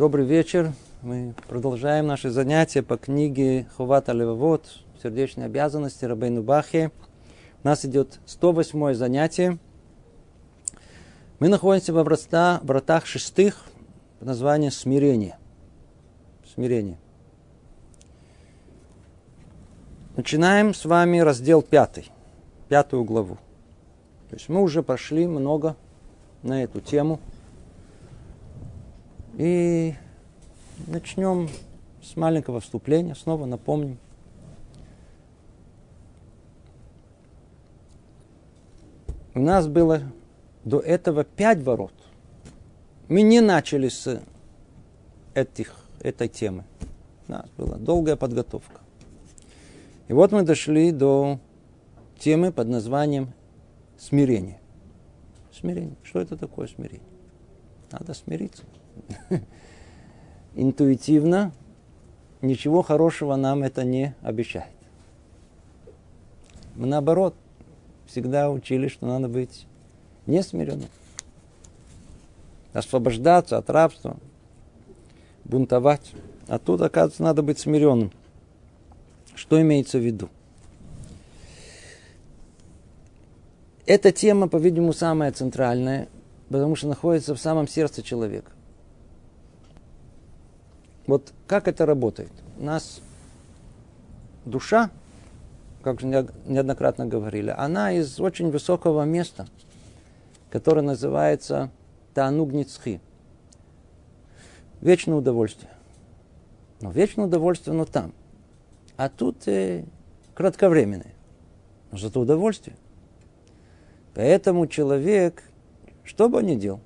Добрый вечер. Мы продолжаем наши занятия по книге Хувата Левовод «Сердечные обязанности» Рабейну Бахе. У нас идет 108 занятие. Мы находимся во врата, вратах шестых под названием «Смирение». Смирение. Начинаем с вами раздел пятый, пятую главу. То есть мы уже прошли много на эту тему. И начнем с маленького вступления. Снова напомним. У нас было до этого пять ворот. Мы не начали с этих, этой темы. У нас была долгая подготовка. И вот мы дошли до темы под названием смирение. Смирение. Что это такое смирение? Надо смириться. Интуитивно ничего хорошего нам это не обещает. Мы наоборот всегда учили, что надо быть несмиренным. Освобождаться от рабства, бунтовать. А тут, оказывается, надо быть смиренным. Что имеется в виду? Эта тема, по-видимому, самая центральная, потому что находится в самом сердце человека. Вот как это работает? У нас душа, как неоднократно говорили, она из очень высокого места, которое называется Танугницхи. Вечное удовольствие. Но вечное удовольствие, но там. А тут э, кратковременное. Но зато удовольствие. Поэтому человек, что бы он ни делал,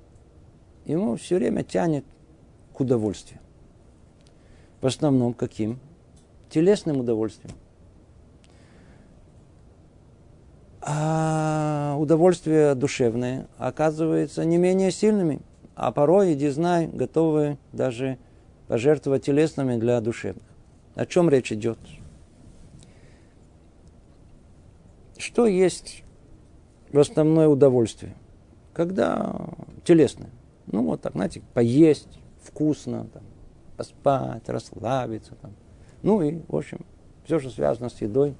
ему все время тянет к удовольствию. В основном каким? Телесным удовольствием. А удовольствия душевные оказываются не менее сильными. А порой, иди знай, готовы даже пожертвовать телесными для душевных. О чем речь идет? Что есть в основное удовольствие? Когда телесное. Ну, вот так, знаете, поесть вкусно, там, поспать, расслабиться. Там. Ну и, в общем, все, что связано с едой.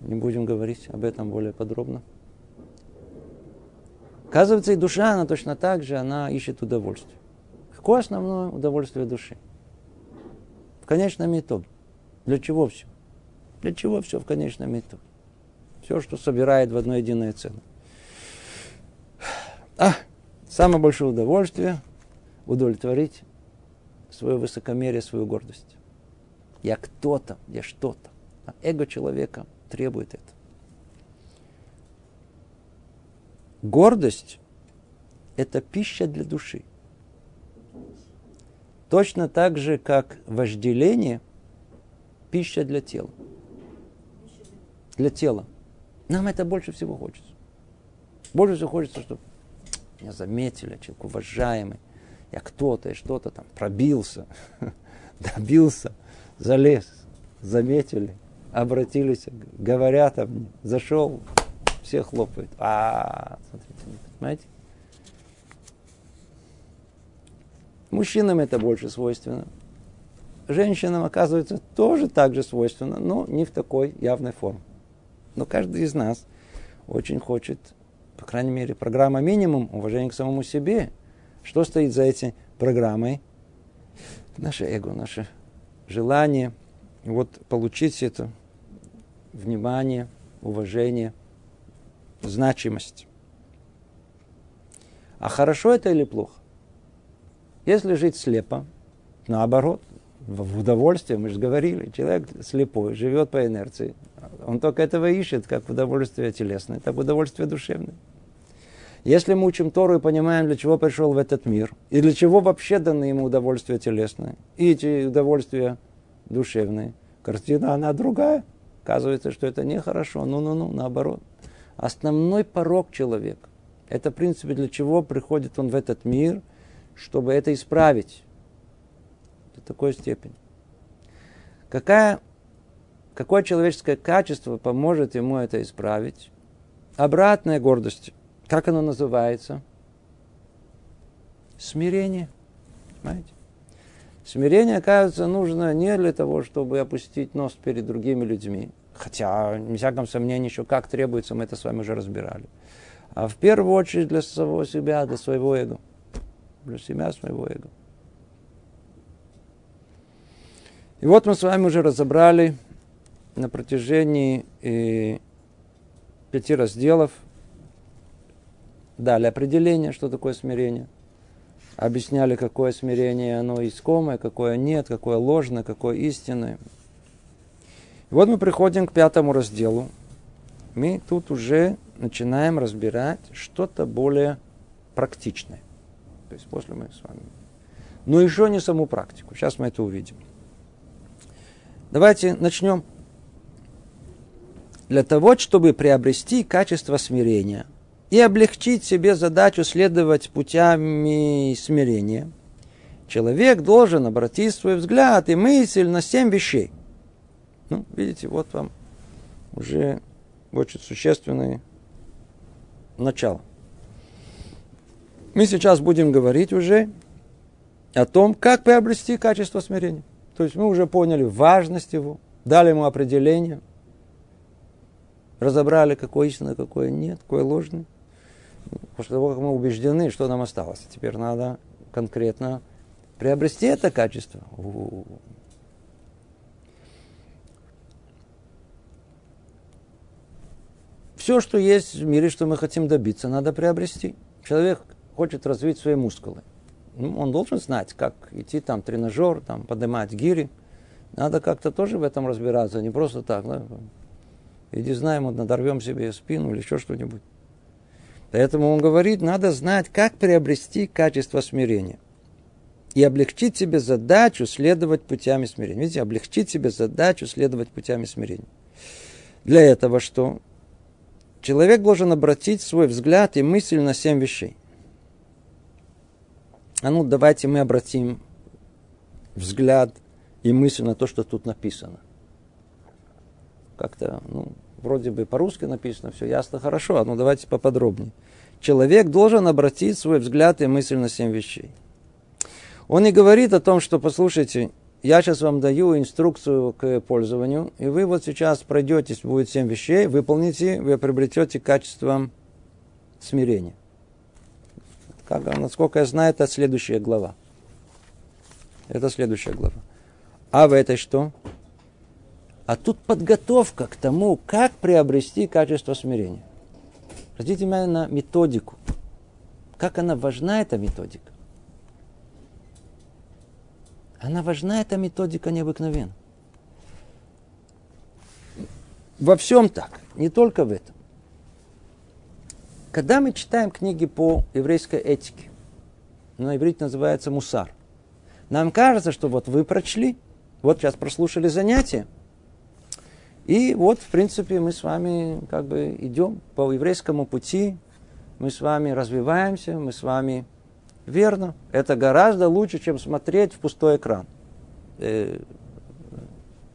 Не будем говорить об этом более подробно. Оказывается, и душа, она точно так же, она ищет удовольствие. Какое основное удовольствие души? В конечном итоге. Для чего все? Для чего все в конечном итоге? Все, что собирает в одно единое целое. А, самое большое удовольствие удовлетворить свое высокомерие, свою гордость. Я кто-то, я что-то. А эго человека требует это. Гордость – это пища для души. Точно так же, как вожделение – пища для тела. Для тела. Нам это больше всего хочется. Больше всего хочется, чтобы меня заметили, человек уважаемый – я кто-то и что-то там пробился, добился, залез, заметили, обратились, говорят об мне, зашел, все хлопают. А, смотрите, понимаете? Мужчинам это больше свойственно. Женщинам, оказывается, тоже так же свойственно, но не в такой явной форме. Но каждый из нас очень хочет, по крайней мере, программа минимум уважения к самому себе – что стоит за этой программой? Наше эго, наше желание вот получить это внимание, уважение, значимость. А хорошо это или плохо? Если жить слепо, наоборот, в удовольствие, мы же говорили, человек слепой, живет по инерции. Он только этого ищет, как удовольствие телесное, так удовольствие душевное. Если мы учим Тору и понимаем, для чего пришел в этот мир, и для чего вообще даны ему удовольствия телесные, и эти удовольствия душевные, картина, она другая. Оказывается, что это нехорошо. Ну-ну-ну, наоборот. Основной порог человека. Это, в принципе, для чего приходит он в этот мир, чтобы это исправить. До такой степени. Какая, какое человеческое качество поможет ему это исправить? Обратная гордость. Как оно называется? Смирение. Понимаете? Смирение, оказывается, нужно не для того, чтобы опустить нос перед другими людьми, хотя, не всяком сомнении, еще как требуется, мы это с вами уже разбирали, а в первую очередь для самого себя, для своего эго, для себя, своего эго. И вот мы с вами уже разобрали на протяжении э, пяти разделов, дали определение, что такое смирение – объясняли, какое смирение оно искомое, какое нет, какое ложное, какое истинное. И вот мы приходим к пятому разделу. Мы тут уже начинаем разбирать что-то более практичное. То есть после мы с вами. Но еще не саму практику. Сейчас мы это увидим. Давайте начнем. Для того, чтобы приобрести качество смирения – и облегчить себе задачу следовать путями смирения, человек должен обратить свой взгляд и мысль на семь вещей. Ну, видите, вот вам уже очень существенное начало. Мы сейчас будем говорить уже о том, как приобрести качество смирения. То есть мы уже поняли важность его, дали ему определение, разобрали, какое истинное, какое нет, какое ложное после того, как мы убеждены, что нам осталось. Теперь надо конкретно приобрести это качество. Все, что есть в мире, что мы хотим добиться, надо приобрести. Человек хочет развить свои мускулы. Ну, он должен знать, как идти там тренажер, там, поднимать гири. Надо как-то тоже в этом разбираться, не просто так. Да? Иди знаем, вот надорвем себе спину или еще что-нибудь. Поэтому он говорит, надо знать, как приобрести качество смирения. И облегчить себе задачу следовать путями смирения. Видите, облегчить себе задачу следовать путями смирения. Для этого что? Человек должен обратить свой взгляд и мысль на семь вещей. А ну, давайте мы обратим взгляд и мысль на то, что тут написано. Как-то, ну, вроде бы по-русски написано, все ясно, хорошо, а ну давайте поподробнее. Человек должен обратить свой взгляд и мысль на семь вещей. Он не говорит о том, что, послушайте, я сейчас вам даю инструкцию к пользованию, и вы вот сейчас пройдетесь, будет семь вещей, выполните, вы приобретете качество смирения. Как, насколько я знаю, это следующая глава. Это следующая глава. А в этой что? А тут подготовка к тому, как приобрести качество смирения. Обратите внимание на методику. Как она важна, эта методика. Она важна, эта методика необыкновенна. Во всем так, не только в этом. Когда мы читаем книги по еврейской этике, на иврите называется мусар, нам кажется, что вот вы прочли, вот сейчас прослушали занятие, и вот, в принципе, мы с вами как бы идем по еврейскому пути, мы с вами развиваемся, мы с вами верно. Это гораздо лучше, чем смотреть в пустой экран. Э,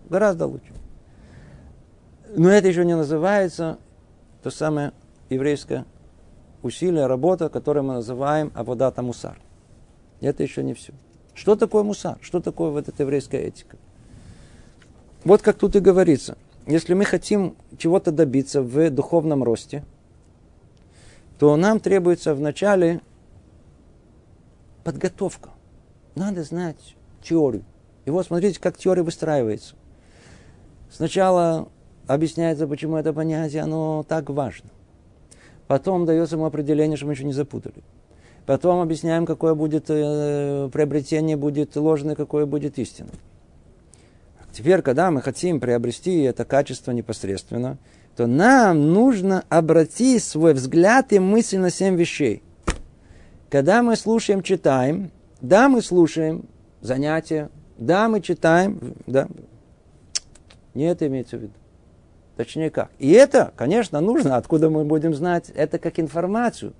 гораздо лучше. Но это еще не называется то самое еврейское усилие, работа, которое мы называем аводата мусар. Это еще не все. Что такое мусар? Что такое вот эта еврейская этика? Вот как тут и говорится – если мы хотим чего-то добиться в духовном росте, то нам требуется вначале подготовка. Надо знать теорию. И вот смотрите, как теория выстраивается. Сначала объясняется, почему это понятие, оно так важно. Потом дается ему определение, чтобы мы еще не запутали. Потом объясняем, какое будет э, приобретение, будет ложное, какое будет истинное. Теперь, когда мы хотим приобрести это качество непосредственно, то нам нужно обратить свой взгляд и мысль на семь вещей. Когда мы слушаем, читаем, да, мы слушаем занятия, да, мы читаем, да, не это имеется в виду. Точнее как. И это, конечно, нужно, откуда мы будем знать, это как информацию.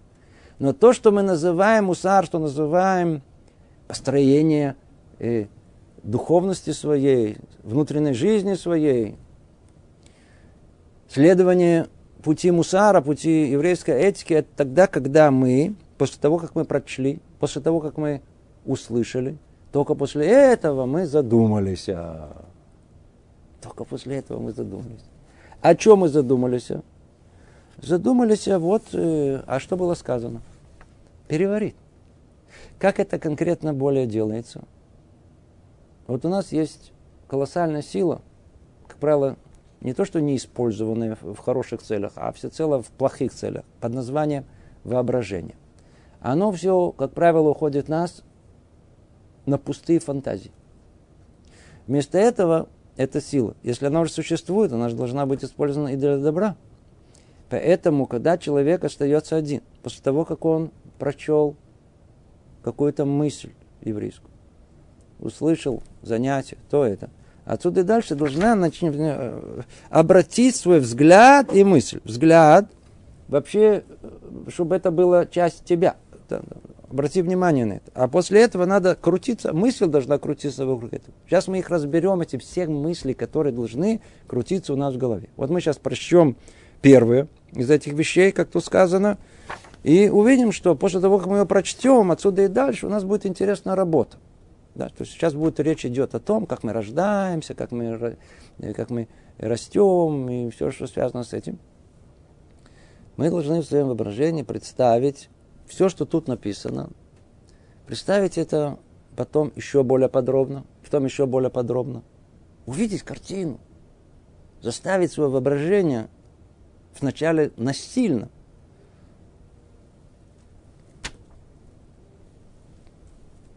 Но то, что мы называем мусар, что называем построение э, духовности своей, внутренней жизни своей, следование пути мусара, пути еврейской этики, это тогда, когда мы, после того, как мы прочли, после того, как мы услышали, Только после этого мы задумались. Только после этого мы задумались. О чем мы задумались? Задумались, вот, а что было сказано? Переварить. Как это конкретно более делается? Вот у нас есть колоссальная сила, как правило, не то, что не использованная в хороших целях, а всецело в плохих целях, под названием воображение. Оно все, как правило, уходит нас на пустые фантазии. Вместо этого эта сила, если она уже существует, она же должна быть использована и для добра. Поэтому, когда человек остается один, после того, как он прочел какую-то мысль еврейскую, услышал занятие, то это, отсюда и дальше должна начать, э, обратить свой взгляд и мысль. Взгляд, вообще, э, чтобы это была часть тебя. Обрати внимание на это. А после этого надо крутиться, мысль должна крутиться вокруг этого. Сейчас мы их разберем, эти все мысли, которые должны крутиться у нас в голове. Вот мы сейчас прочтем первое из этих вещей, как тут сказано, и увидим, что после того, как мы ее прочтем, отсюда и дальше у нас будет интересная работа. Да, то есть сейчас будет речь идет о том, как мы рождаемся, как мы, как мы растем и все, что связано с этим. Мы должны в своем воображении представить все, что тут написано, представить это потом еще более подробно, потом еще более подробно, увидеть картину, заставить свое воображение вначале насильно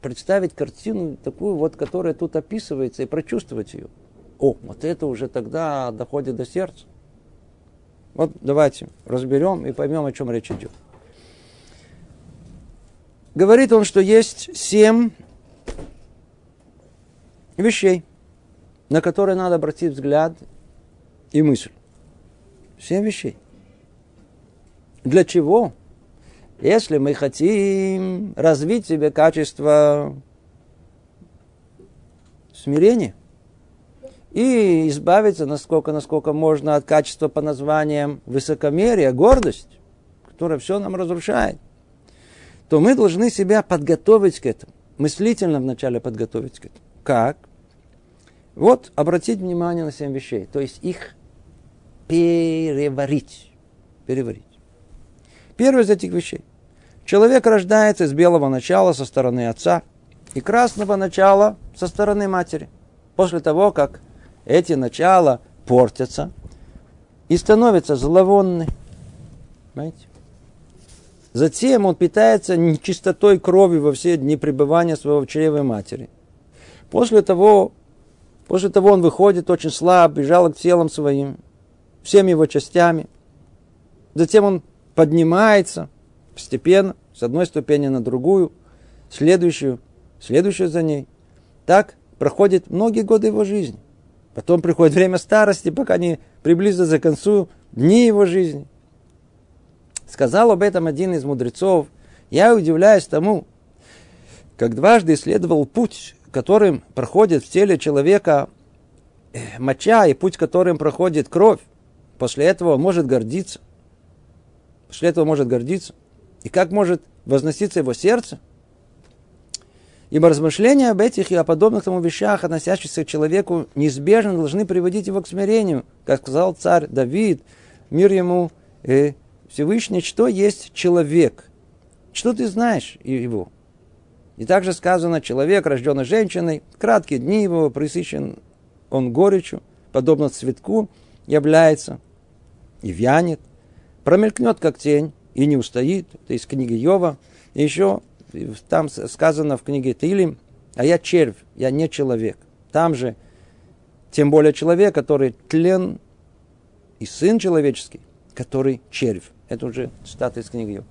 представить картину такую вот, которая тут описывается, и прочувствовать ее. О, вот это уже тогда доходит до сердца. Вот давайте разберем и поймем, о чем речь идет. Говорит он, что есть семь вещей, на которые надо обратить взгляд и мысль. Семь вещей. Для чего? Если мы хотим развить в себе качество смирения и избавиться, насколько, насколько можно, от качества по названиям высокомерия, гордость, которая все нам разрушает – то мы должны себя подготовить к этому. Мыслительно вначале подготовить к этому. Как? Вот обратить внимание на семь вещей. То есть их переварить. Переварить. Первое из этих вещей. Человек рождается из белого начала со стороны отца и красного начала со стороны матери. После того, как эти начала портятся и становятся зловонны. Понимаете? Затем он питается нечистотой крови во все дни пребывания своего в чреве матери. После того, после того он выходит очень слаб и жалок телом своим, всеми его частями. Затем он поднимается постепенно, с одной ступени на другую, следующую, следующую за ней. Так проходит многие годы его жизни. Потом приходит время старости, пока не приблизится к концу дни его жизни. Сказал об этом один из мудрецов. Я удивляюсь тому, как дважды исследовал путь, которым проходит в теле человека э, моча и путь, которым проходит кровь. После этого он может гордиться. После этого может гордиться. И как может возноситься его сердце? Ибо размышления об этих и о подобных тому вещах, относящихся к человеку, неизбежно должны приводить его к смирению. Как сказал царь Давид, мир ему и Всевышний, что есть человек. Что ты знаешь его? И также сказано, человек, рожденный женщиной, краткие дни его, присыщен он горечью, подобно цветку, является и вянет, промелькнет, как тень, и не устоит. Это из книги Йова. И еще там сказано в книге Тилим, а я червь, я не человек. Там же, тем более человек, который тлен и сын человеческий, который червь. Это уже цитата из книги.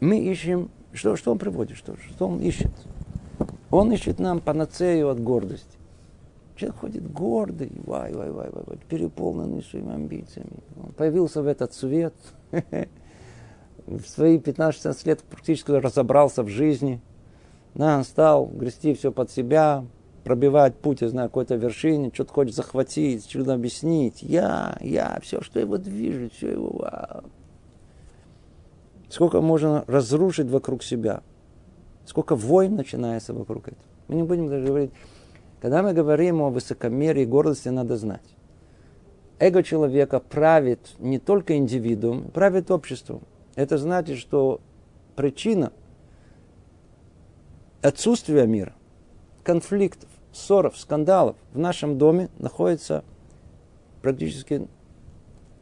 Мы ищем, что, что он приводит, что, что он ищет? Он ищет нам панацею от гордости. Человек ходит гордый, вай, вай, вай, вай, вай, переполненный своими амбициями. Он появился в этот свет, в свои 15-16 лет практически разобрался в жизни. Он стал грести все под себя, пробивать путь, я знаю, какой-то вершине, что-то хочет захватить, что-то объяснить. Я, я, все, что его движет, все его... Сколько можно разрушить вокруг себя. Сколько войн начинается вокруг этого. Мы не будем даже говорить. Когда мы говорим о высокомерии и гордости, надо знать. Эго человека правит не только индивидуум, правит обществом. Это значит, что причина отсутствия мира, конфликтов, ссоров, скандалов в нашем доме находится практически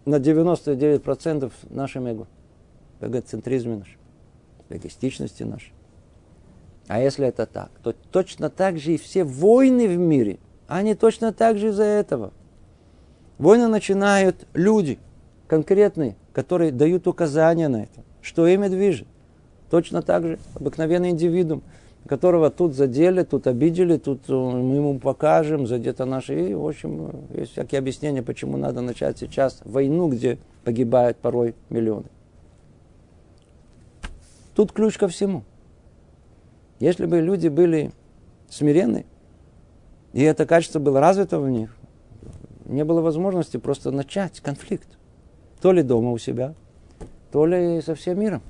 на 99% нашем эго, в эгоцентризме нашем, эгоистичности нашей. А если это так, то точно так же и все войны в мире, они точно так же из-за этого. Войны начинают люди, конкретные, которые дают указания на это, что ими движет. Точно так же обыкновенный индивидуум, которого тут задели, тут обидели, тут э, мы ему покажем, задето наши. И, в общем, есть всякие объяснения, почему надо начать сейчас войну, где погибают порой миллионы. Тут ключ ко всему. Если бы люди были смиренны, и это качество было развито в них, не было возможности просто начать конфликт. То ли дома у себя, то ли со всем миром.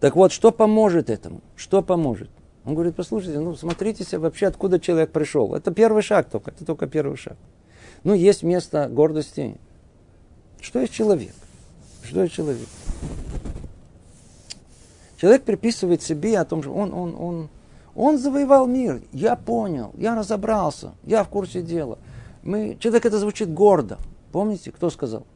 Так вот, что поможет этому? Что поможет? Он говорит, послушайте, ну смотрите вообще, откуда человек пришел. Это первый шаг только, это только первый шаг. Ну, есть место гордости. Что есть человек? Что есть человек? Человек приписывает себе о том, что он, он, он, он завоевал мир. Я понял, я разобрался, я в курсе дела. Мы, человек это звучит гордо. Помните, кто сказал?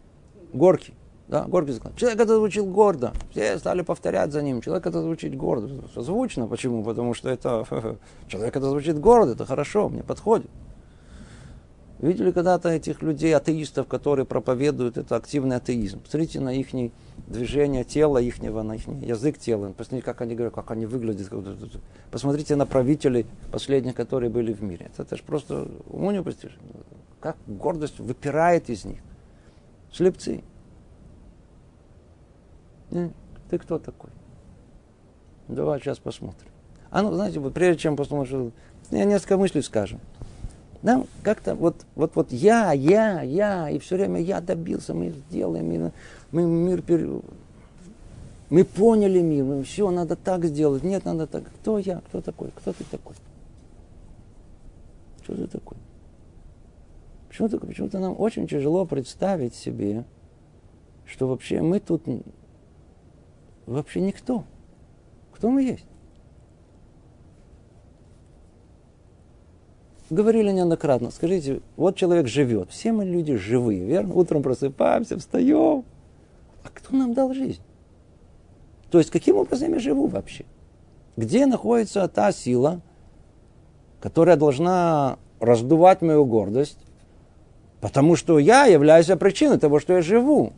Горький. Да, Горький сказал. Человек это звучит гордо. Все стали повторять за ним. Человек это звучит гордо. Звучно. Почему? Потому что это... Человек это звучит гордо. Это хорошо, мне подходит. Видели когда-то этих людей, атеистов, которые проповедуют это активный атеизм? Посмотрите на их движение тела ихнего, на их язык тела. Посмотрите, как они говорят, как они выглядят. Посмотрите на правителей последних, которые были в мире. Это, это же просто уму непостижимо. Как гордость выпирает из них. Слепцы. Не, ты кто такой? Давай сейчас посмотрим. А ну, знаете, вот прежде чем посмотрим, я несколько мыслей скажем. Да, как-то вот, вот, вот я, я, я, и все время я добился, мы сделаем, мы мир пер... Мы поняли мир, мы все, надо так сделать, нет, надо так. Кто я, кто такой, кто ты такой? Что ты такой? Почему-то, почему-то нам очень тяжело представить себе, что вообще мы тут вообще никто. Кто мы есть? говорили неоднократно, скажите, вот человек живет, все мы люди живые, верно? Утром просыпаемся, встаем. А кто нам дал жизнь? То есть, каким образом я живу вообще? Где находится та сила, которая должна раздувать мою гордость, потому что я являюсь причиной того, что я живу.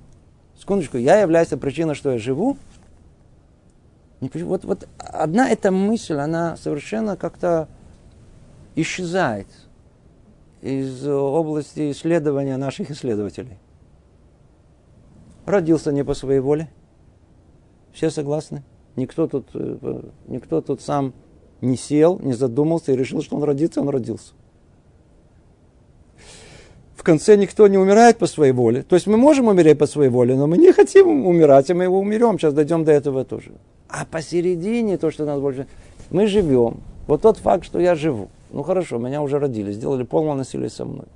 Секундочку, я являюсь причиной, что я живу. Вот, вот одна эта мысль, она совершенно как-то исчезает из области исследования наших исследователей. Родился не по своей воле. Все согласны? Никто тут, э, никто тут сам не сел, не задумался и решил, что он родится, он родился. В конце никто не умирает по своей воле. То есть мы можем умереть по своей воле, но мы не хотим умирать, и мы его умерем. Сейчас дойдем до этого тоже. А посередине то, что нас больше... Мы живем. Вот тот факт, что я живу. Ну хорошо, меня уже родили, сделали полное насилие со мной.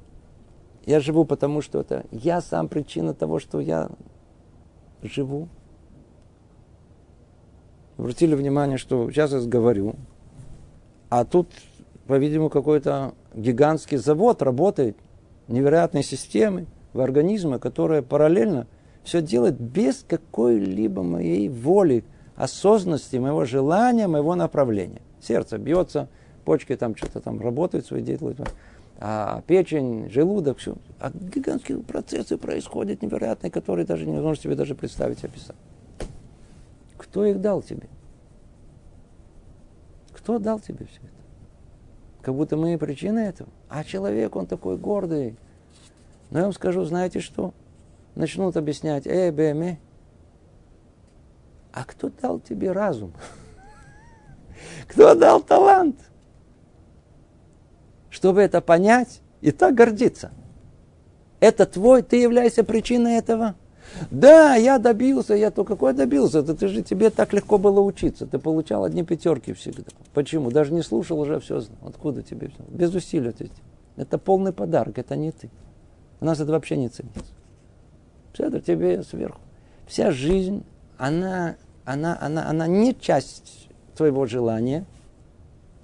Я живу потому, что это я сам причина того, что я живу. Обратили внимание, что сейчас я говорю, а тут, по-видимому, какой-то гигантский завод работает, невероятной системы в организме, которая параллельно все делает без какой-либо моей воли, осознанности, моего желания, моего направления. Сердце бьется, почки там что-то там работают, свои делают, а печень, желудок, все. А гигантские процессы происходят невероятные, которые даже невозможно себе даже представить, описать. Кто их дал тебе? Кто дал тебе все это? Как будто мы причина этого. А человек, он такой гордый. Но я вам скажу, знаете что? Начнут объяснять, э, бэме. А кто дал тебе разум? Кто дал талант? Чтобы это понять и так гордиться. Это твой, ты являешься причиной этого. Да, я добился, я то какой добился? Это ты же тебе так легко было учиться. Ты получал одни пятерки всегда. Почему? Даже не слушал, уже все знал. Откуда тебе все? Без усилий. Это полный подарок, это не ты. У нас это вообще не ценится. Все это тебе сверху. Вся жизнь, она, она, она, она не часть твоего желания,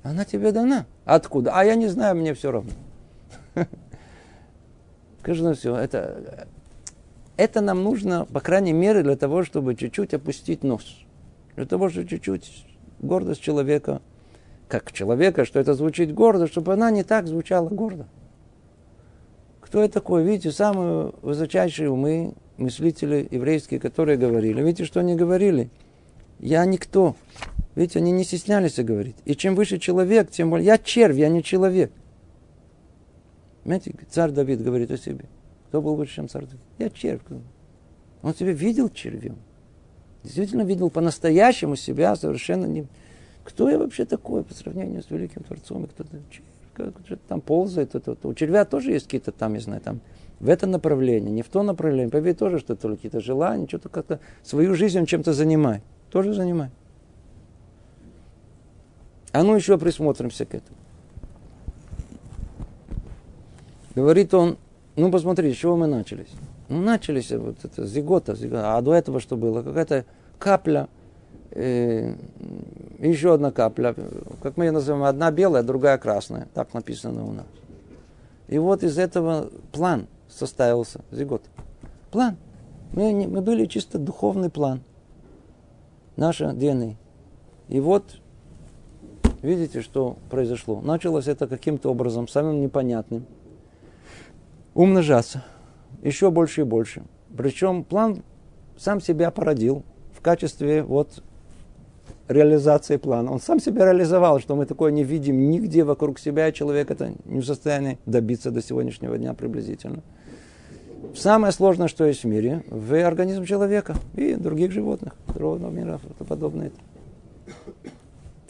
она тебе дана. Откуда? А я не знаю, мне все равно. Скажу на все. Это, это нам нужно, по крайней мере, для того, чтобы чуть-чуть опустить нос. Для того, чтобы чуть-чуть гордость человека, как человека, что это звучит гордо, чтобы она не так звучала гордо. Кто я такой? Видите, самые высочайшие умы, мыслители еврейские, которые говорили. Видите, что они говорили? Я никто. Видите, они не стеснялись говорить. И чем выше человек, тем более... Я червь, я не человек. Понимаете, царь Давид говорит о себе. Кто был выше, чем царь Давид? Я червь. Он себя видел червем. Действительно видел по-настоящему себя совершенно не... Кто я вообще такой по сравнению с великим Творцом? И кто-то червь как там ползает. Это, это. У червя тоже есть какие-то там, не знаю, там в это направление, не в то направление. Поверь тоже, что то какие-то желания, что-то как-то свою жизнь чем-то занимает. Тоже занимает. А ну еще присмотримся к этому. Говорит он, ну посмотри, с чего мы начались? Ну, начались вот это зигота, зигота. А до этого что было? Какая-то капля э, еще одна капля, как мы ее называем, одна белая, другая красная. Так написано у нас. И вот из этого план составился, зигот. План. Мы, мы были чисто духовный план. Наша ДНК. И вот, видите, что произошло. Началось это каким-то образом, самым непонятным. Умножаться. Еще больше и больше. Причем план сам себя породил в качестве вот реализации плана. Он сам себя реализовал, что мы такое не видим нигде вокруг себя, и человек это не в состоянии добиться до сегодняшнего дня приблизительно. Самое сложное, что есть в мире, в организм человека и других животных, другого мира, подобное.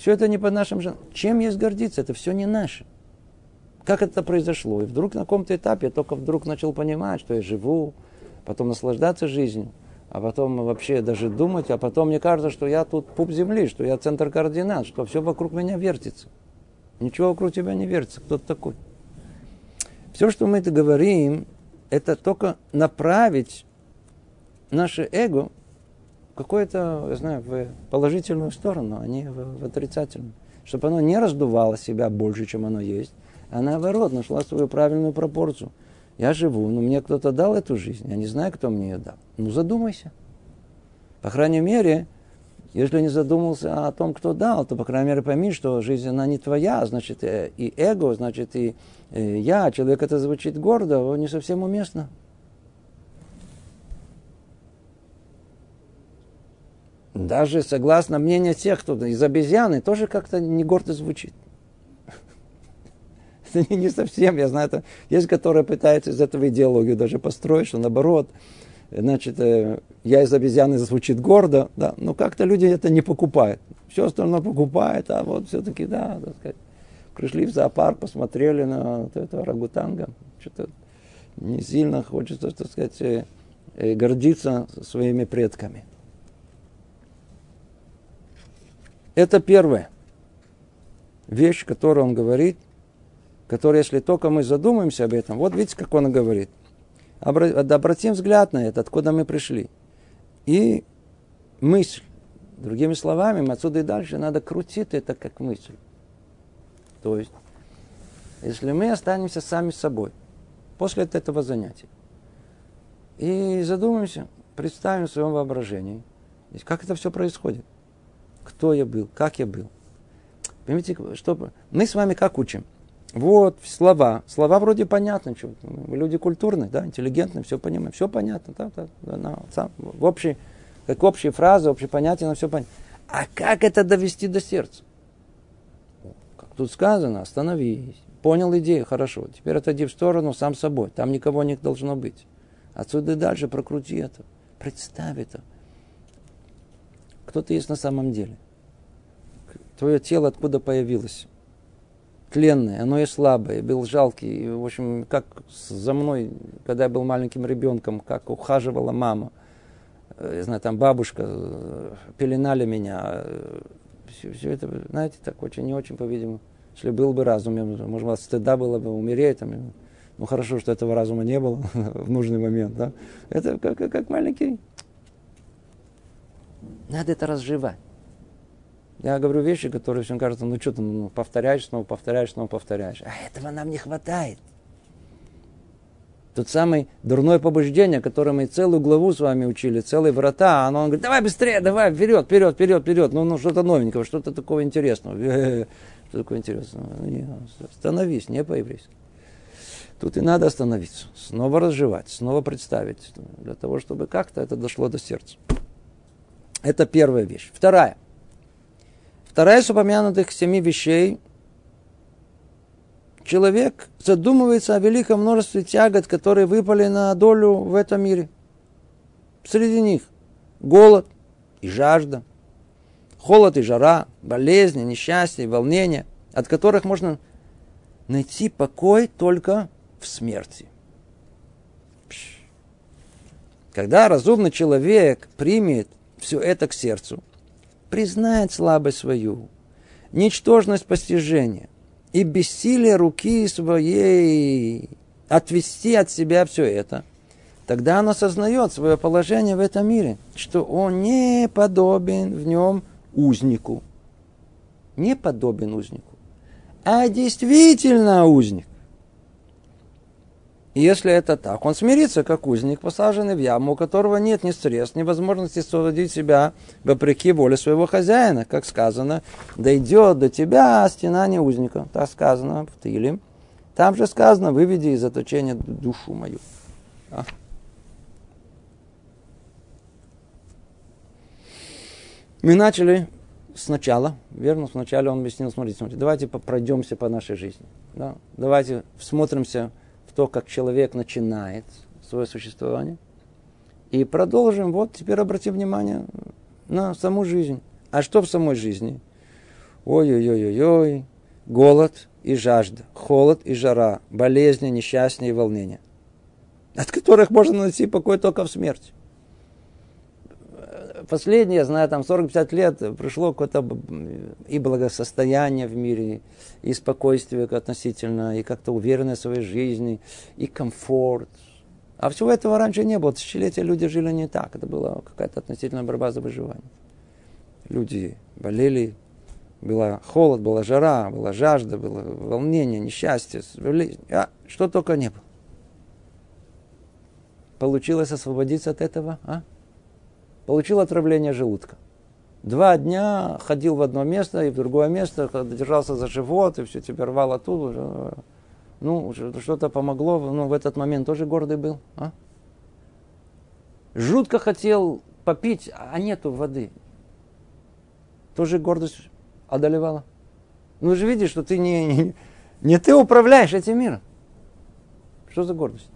Все это не под нашим же. Чем есть гордиться? Это все не наше. Как это произошло? И вдруг на каком-то этапе я только вдруг начал понимать, что я живу, потом наслаждаться жизнью а потом вообще даже думать, а потом мне кажется, что я тут пуп земли, что я центр координат, что все вокруг меня вертится. Ничего вокруг тебя не вертится. Кто ты такой? Все, что мы это говорим, это только направить наше эго какую-то, я знаю, в положительную сторону, а не в, в отрицательную. Чтобы оно не раздувало себя больше, чем оно есть, а наоборот, нашла свою правильную пропорцию. Я живу, но мне кто-то дал эту жизнь. Я не знаю, кто мне ее дал. Ну, задумайся. По крайней мере, если не задумался о том, кто дал, то, по крайней мере, пойми, что жизнь, она не твоя, значит, э, и эго, значит, и э, я, человек это звучит гордо, не совсем уместно. Даже согласно мнению тех, кто из обезьяны, тоже как-то не гордо звучит это не совсем, я знаю, это есть, которые пытаются из этого идеологию даже построить, что наоборот, значит, э, я из обезьяны звучит гордо, да, но как-то люди это не покупают. Все остальное покупают, а вот все-таки, да, так сказать, пришли в зоопарк, посмотрели на вот этого рагутанга, что-то не сильно хочется, так сказать, э, э, гордиться своими предками. Это первая вещь, которую он говорит – который, если только мы задумаемся об этом, вот видите, как он говорит. Обратим взгляд на это, откуда мы пришли. И мысль. Другими словами, отсюда и дальше надо крутить это как мысль. То есть, если мы останемся сами собой после этого занятия и задумаемся, представим в своем воображении, как это все происходит. Кто я был, как я был. Понимаете, что мы с вами как учим? Вот, слова. Слова вроде понятны. Что, люди культурные, да, интеллигентные, все понимаем. Все понятно. Да, да, да, да, сам, в общей, как общие фразы, общие понятия, нам все понятно. А как это довести до сердца? Как тут сказано, остановись. Понял идею, хорошо. Теперь отойди в сторону сам собой. Там никого не должно быть. Отсюда и дальше прокрути это. Представь это. Кто ты есть на самом деле? Твое тело откуда появилось? тленное, оно и слабое, был жалкий. И, в общем, как за мной, когда я был маленьким ребенком, как ухаживала мама. э, я знаю, там бабушка, э, пеленали меня. Все, все это, знаете, так очень не очень, по-видимому. Если был бы разум, может, вас стыда было бы умереть. Там, ну, хорошо, что этого разума не было в нужный момент. Да? Это как, как маленький. Надо это разжевать. Я говорю вещи, которые всем кажется, ну что ты ну, повторяешь, снова повторяешь, снова повторяешь. А этого нам не хватает. Тот самый дурное побуждение, которое мы целую главу с вами учили, целые врата, оно он говорит, давай быстрее, давай, вперед, вперед, вперед, вперед. Ну, ну что-то новенького, что-то такого интересного. Что такое интересного? Не, остановись, не по-еврейски. Тут и надо остановиться, снова разжевать, снова представить, для того, чтобы как-то это дошло до сердца. Это первая вещь. Вторая. Вторая из упомянутых семи вещей. Человек задумывается о великом множестве тягот, которые выпали на долю в этом мире. Среди них голод и жажда, холод и жара, болезни, несчастья волнения, от которых можно найти покой только в смерти. Когда разумный человек примет все это к сердцу, признает слабость свою, ничтожность постижения и бессилие руки своей отвести от себя все это, тогда он осознает свое положение в этом мире, что он не подобен в нем узнику. Не подобен узнику, а действительно узник. Если это так, он смирится, как узник, посаженный в яму, у которого нет ни средств, ни возможности освободить себя вопреки воле своего хозяина. Как сказано, дойдет до тебя стенание узника. Так сказано в Тиле. Там же сказано, выведи из заточения душу мою. А? Мы начали сначала, верно, сначала он объяснил, смотрите, смотрите, давайте пройдемся по нашей жизни. Да? Давайте всмотримся то, как человек начинает свое существование. И продолжим, вот теперь обратим внимание на саму жизнь. А что в самой жизни? Ой-ой-ой-ой-ой, голод и жажда, холод и жара, болезни, несчастья и волнения, от которых можно найти покой только в смерти последние, я знаю, там 40-50 лет пришло какое-то и благосостояние в мире, и спокойствие относительно, и как-то уверенность в своей жизни, и комфорт. А всего этого раньше не было. Тысячелетия люди жили не так. Это была какая-то относительная борьба за выживание. Люди болели, была холод, была жара, была жажда, было волнение, несчастье, а что только не было. Получилось освободиться от этого, а? Получил отравление желудка. Два дня ходил в одно место и в другое место, держался за живот, и все тебя рвало оттуда. Ну, что-то помогло, ну, в этот момент тоже гордый был. А? Жутко хотел попить, а нету воды. Тоже гордость одолевала. Ну, же видишь, что ты не, не, не ты управляешь этим миром. Что за гордость?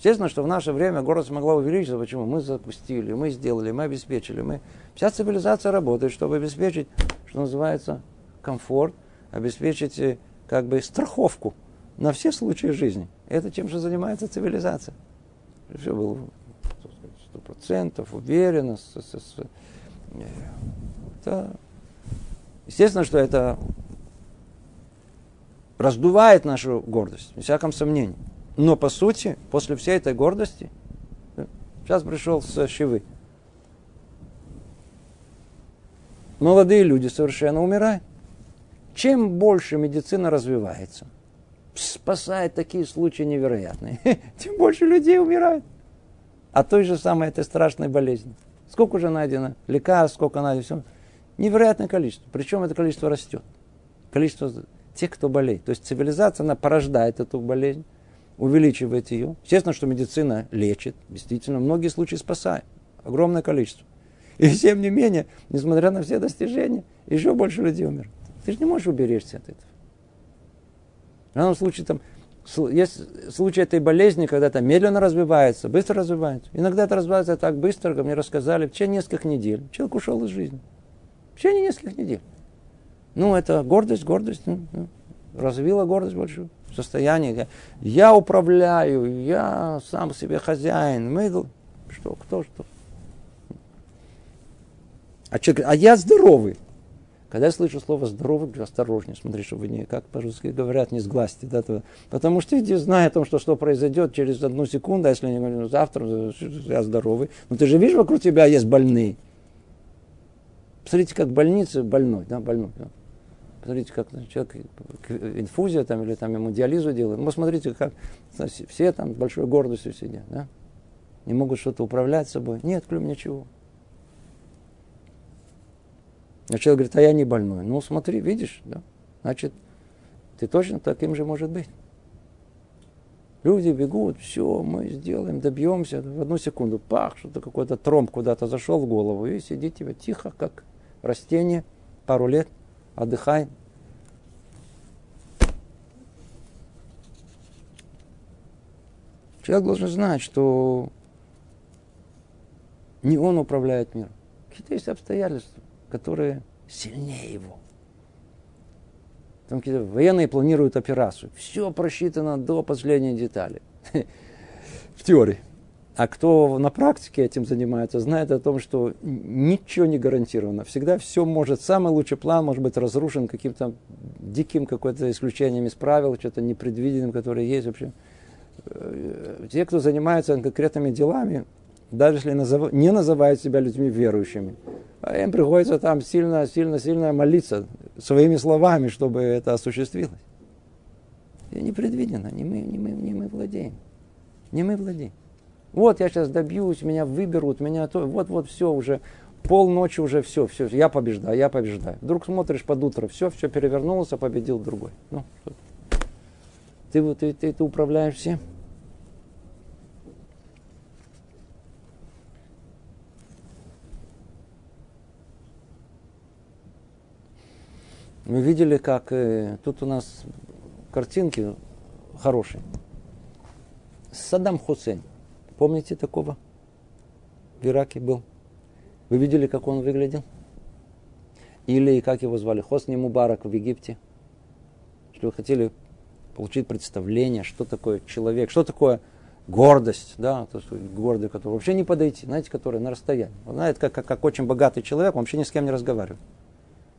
Естественно, что в наше время город смогла увеличиться. Почему? Мы запустили, мы сделали, мы обеспечили. Мы... Вся цивилизация работает, чтобы обеспечить, что называется, комфорт, обеспечить э, как бы страховку на все случаи жизни. Это чем же занимается цивилизация. Все было сто процентов уверенно. Это... Естественно, что это раздувает нашу гордость, без всяком сомнении. Но по сути, после всей этой гордости, сейчас пришел с Шивы. Молодые люди совершенно умирают. Чем больше медицина развивается, спасает такие случаи невероятные, тем больше людей умирает. А той же самой этой страшной болезни. Сколько уже найдено лекарств, сколько найдено все. Невероятное количество. Причем это количество растет. Количество тех, кто болеет. То есть цивилизация, она порождает эту болезнь увеличивает ее. Естественно, что медицина лечит, действительно, многие случаи спасает, огромное количество. И тем не менее, несмотря на все достижения, еще больше людей умер. Ты же не можешь уберечься от этого. В данном случае там есть случай этой болезни, когда это медленно развивается, быстро развивается. Иногда это развивается так быстро, как мне рассказали, в течение нескольких недель. Человек ушел из жизни. В течение нескольких недель. Ну, это гордость, гордость. Ну, ну, развила гордость большую состояние, я управляю, я сам себе хозяин, мы, что, кто, что. А человек а я здоровый. Когда я слышу слово здоровый, осторожнее, смотри, чтобы не, как по-русски говорят, не сглазьте. Да, то, потому что иди, зная о том, что что произойдет через одну секунду, а если не говорю, ну, завтра я здоровый. Но ты же видишь, вокруг тебя есть больные. Посмотрите, как больница больной, да, больной. Да. Посмотрите, как человек инфузия там или там ему диализу делают. Ну, посмотрите, как все там с большой гордостью сидят, да? Не могут что-то управлять собой. Нет, кроме ничего. А человек говорит, а я не больной. Ну, смотри, видишь, да? Значит, ты точно таким же может быть. Люди бегут, все, мы сделаем, добьемся. В одну секунду, пах, что-то какой-то тромб куда-то зашел в голову, и сидит тебе тихо, как растение, пару лет, отдыхай. Человек должен знать, что не он управляет миром. Какие-то есть обстоятельства которые сильнее его. Там какие-то военные планируют операцию. Все просчитано до последней детали. В теории. А кто на практике этим занимается, знает о том, что ничего не гарантировано. Всегда все может, самый лучший план может быть разрушен каким-то диким какой-то исключением из правил, что-то непредвиденным, которое есть вообще. Э, те, кто занимается конкретными делами, даже если не называют себя людьми верующими, а им приходится там сильно, сильно, сильно молиться своими словами, чтобы это осуществилось. И непредвиденно, не мы, не мы, не мы владеем. Не мы владеем. Вот я сейчас добьюсь, меня выберут, меня то, вот, вот все уже, полночи уже все, все, я побеждаю, я побеждаю. Вдруг смотришь под утро, все, все перевернулось, а победил другой. Ну, ты, ты, ты, ты управляешь всем. Мы видели, как э, тут у нас картинки хорошие. Саддам Хусейн. Помните такого? В Ираке был. Вы видели, как он выглядел? Или как его звали? Хосни Мубарак в Египте. Если вы хотели получить представление, что такое человек, что такое гордость, да, то есть гордый, который вообще не подойти, знаете, который на расстоянии. Он знает, как, как, как очень богатый человек, он вообще ни с кем не разговаривает.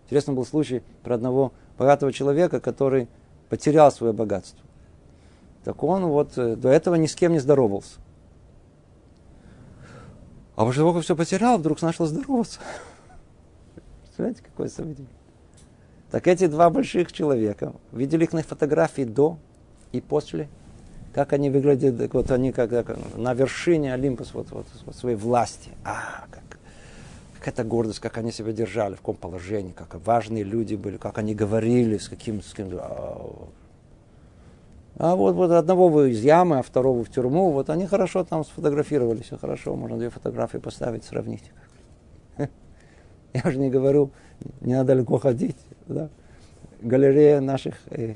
Интересный был случай про одного богатого человека, который потерял свое богатство. Так он вот э, до этого ни с кем не здоровался. А после того, как все потерял, вдруг начал здороваться. Представляете, какое событие? Так эти два больших человека, видели их на фотографии до и после, как они выглядят, вот они как, как на вершине Олимпус вот, вот, вот своей власти. А, как какая-то гордость, как они себя держали, в каком положении, как важные люди были, как они говорили, с каким... С кем, а вот, вот одного вы из ямы, а второго в тюрьму, вот они хорошо там сфотографировали, все хорошо, можно две фотографии поставить, сравнить. Я уже не говорю, не надо далеко ходить. Да? Галерея наших э,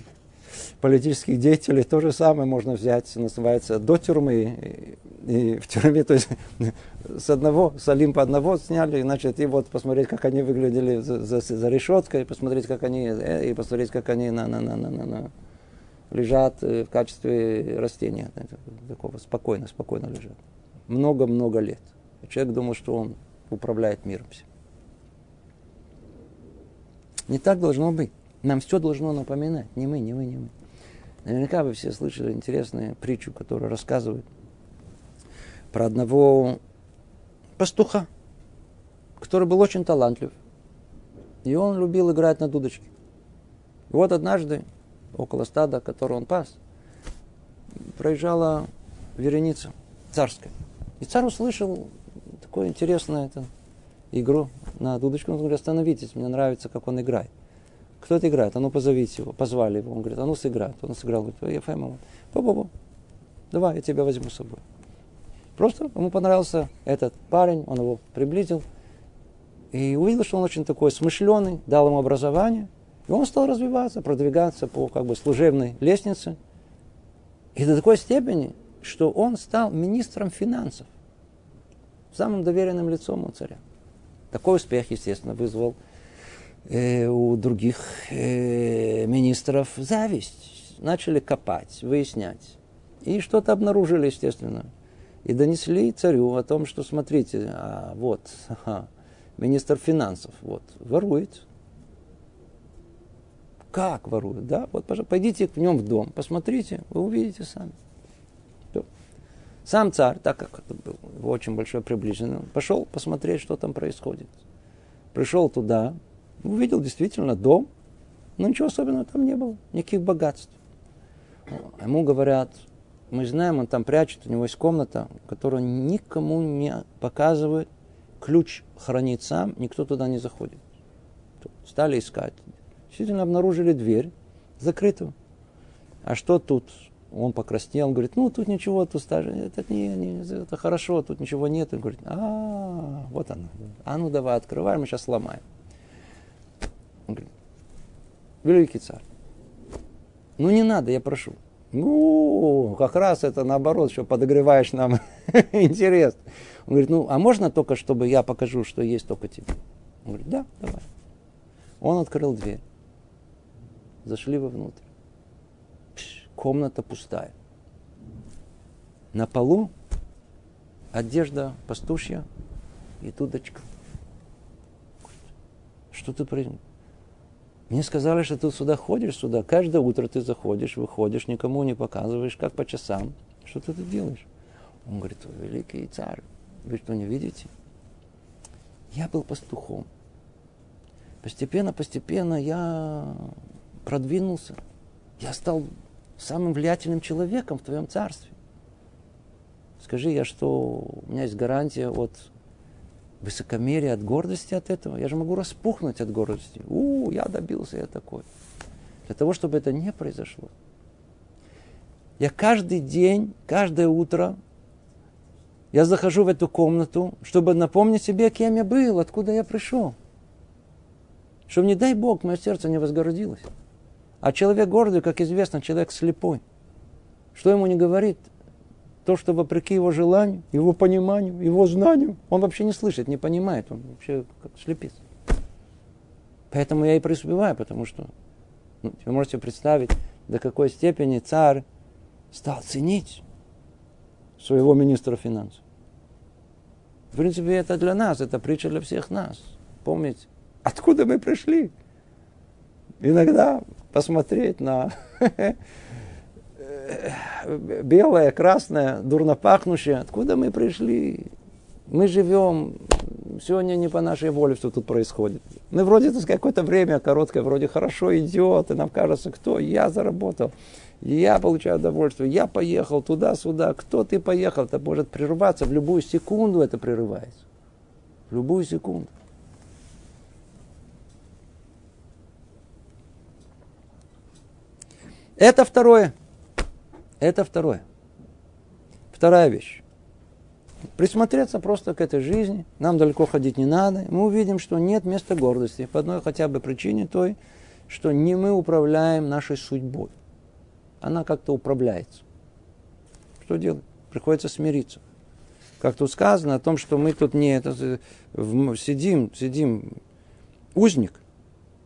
политических деятелей то же самое можно взять, называется до тюрьмы и в тюрьме, то есть с одного, с Олимпа одного сняли, значит, и вот посмотреть, как они выглядели за, за, за решеткой, посмотреть, как они, э, и посмотреть, как они на, на, на, на, на, на, лежат э, в качестве растения, такого спокойно, спокойно лежат. Много-много лет. Человек думал, что он управляет миром всем. Не так должно быть. Нам все должно напоминать. Не мы, не мы, не мы. Наверняка вы все слышали интересную притчу, которую рассказывают про одного пастуха, который был очень талантлив. И он любил играть на дудочке. И вот однажды, около стада, которое он пас, проезжала вереница царская. И царь услышал такую интересную это, игру на дудочку. Он говорит, остановитесь, мне нравится, как он играет. Кто это играет? А ну позовите его. Позвали его. Он говорит, а ну сыграй. Он сыграл. Говорит, Ефремов, бу-бу-бу. Давай, я тебя возьму с собой. Просто ему понравился этот парень, он его приблизил и увидел, что он очень такой смышленый, дал ему образование, и он стал развиваться, продвигаться по как бы служебной лестнице. И до такой степени, что он стал министром финансов, самым доверенным лицом у царя. Такой успех, естественно, вызвал э, у других э, министров зависть. Начали копать, выяснять. И что-то обнаружили, естественно и донесли царю о том, что смотрите, а, вот, ага, министр финансов, вот, ворует. Как ворует, да? Вот, пожалуйста, пойдите к нем в дом, посмотрите, вы увидите сами. Сам царь, так как это был его очень большой приближенный, пошел посмотреть, что там происходит. Пришел туда, увидел действительно дом, но ничего особенного там не было, никаких богатств. Ему говорят, мы знаем, он там прячет, у него есть комната, которую никому не показывает, ключ хранит сам, никто туда не заходит. Стали искать. Действительно обнаружили дверь закрытую. А что тут? Он покраснел, говорит, ну тут ничего, тут стажи, это, не, не, это хорошо, тут ничего нет. Он говорит, а, вот она. А ну давай открываем, мы сейчас сломаем. Он говорит, великий царь, ну не надо, я прошу. Ну, как раз это наоборот, что подогреваешь нам интерес. Он говорит, ну, а можно только, чтобы я покажу, что есть только тебе? Он говорит, да, давай. Он открыл дверь. Зашли вовнутрь комната пустая. На полу одежда пастушья и дудочка. Что ты произнес? Мне сказали, что ты сюда ходишь, сюда. Каждое утро ты заходишь, выходишь, никому не показываешь, как по часам. Что ты тут делаешь? Он говорит, великий царь, вы что, не видите? Я был пастухом. Постепенно, постепенно я продвинулся. Я стал самым влиятельным человеком в твоем царстве. Скажи, я что, у меня есть гарантия от высокомерия, от гордости от этого? Я же могу распухнуть от гордости. У, я добился, я такой. Для того, чтобы это не произошло. Я каждый день, каждое утро, я захожу в эту комнату, чтобы напомнить себе, кем я был, откуда я пришел. Чтобы, не дай Бог, мое сердце не возгордилось. А человек гордый, как известно, человек слепой. Что ему не говорит? То, что вопреки его желанию, его пониманию, его знанию, он вообще не слышит, не понимает, он вообще как слепец. Поэтому я и преуспеваю, потому что ну, вы можете представить, до какой степени царь стал ценить своего министра финансов. В принципе, это для нас, это притча для всех нас. Помните, откуда мы пришли? Иногда посмотреть на белое, красное, дурно пахнущее. Откуда мы пришли? Мы живем, сегодня не по нашей воле все тут происходит. Мы вроде так какое-то время короткое, вроде хорошо идет, и нам кажется, кто? Я заработал, я получаю удовольствие, я поехал туда-сюда. Кто ты поехал? Это может прерываться в любую секунду, это прерывается. В любую секунду. Это второе. Это второе. Вторая вещь. Присмотреться просто к этой жизни. Нам далеко ходить не надо. Мы увидим, что нет места гордости. По одной хотя бы причине той, что не мы управляем нашей судьбой. Она как-то управляется. Что делать? Приходится смириться. Как тут сказано о том, что мы тут не это, сидим, сидим узник.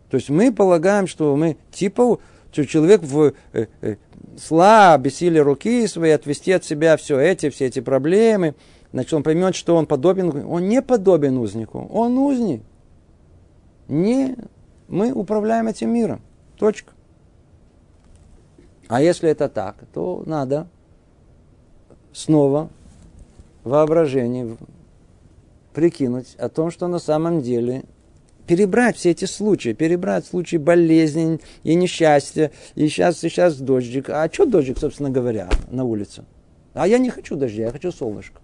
То есть мы полагаем, что мы типа что человек в э, э, слаб, бессилие руки своей, отвести от себя все эти, все эти проблемы, значит, он поймет, что он подобен, он не подобен узнику, он узник. Не, мы управляем этим миром. Точка. А если это так, то надо снова воображение прикинуть о том, что на самом деле перебрать все эти случаи, перебрать случаи болезни и несчастья, и сейчас, и сейчас дождик. А что дождик, собственно говоря, на улице? А я не хочу дождя, я хочу солнышко.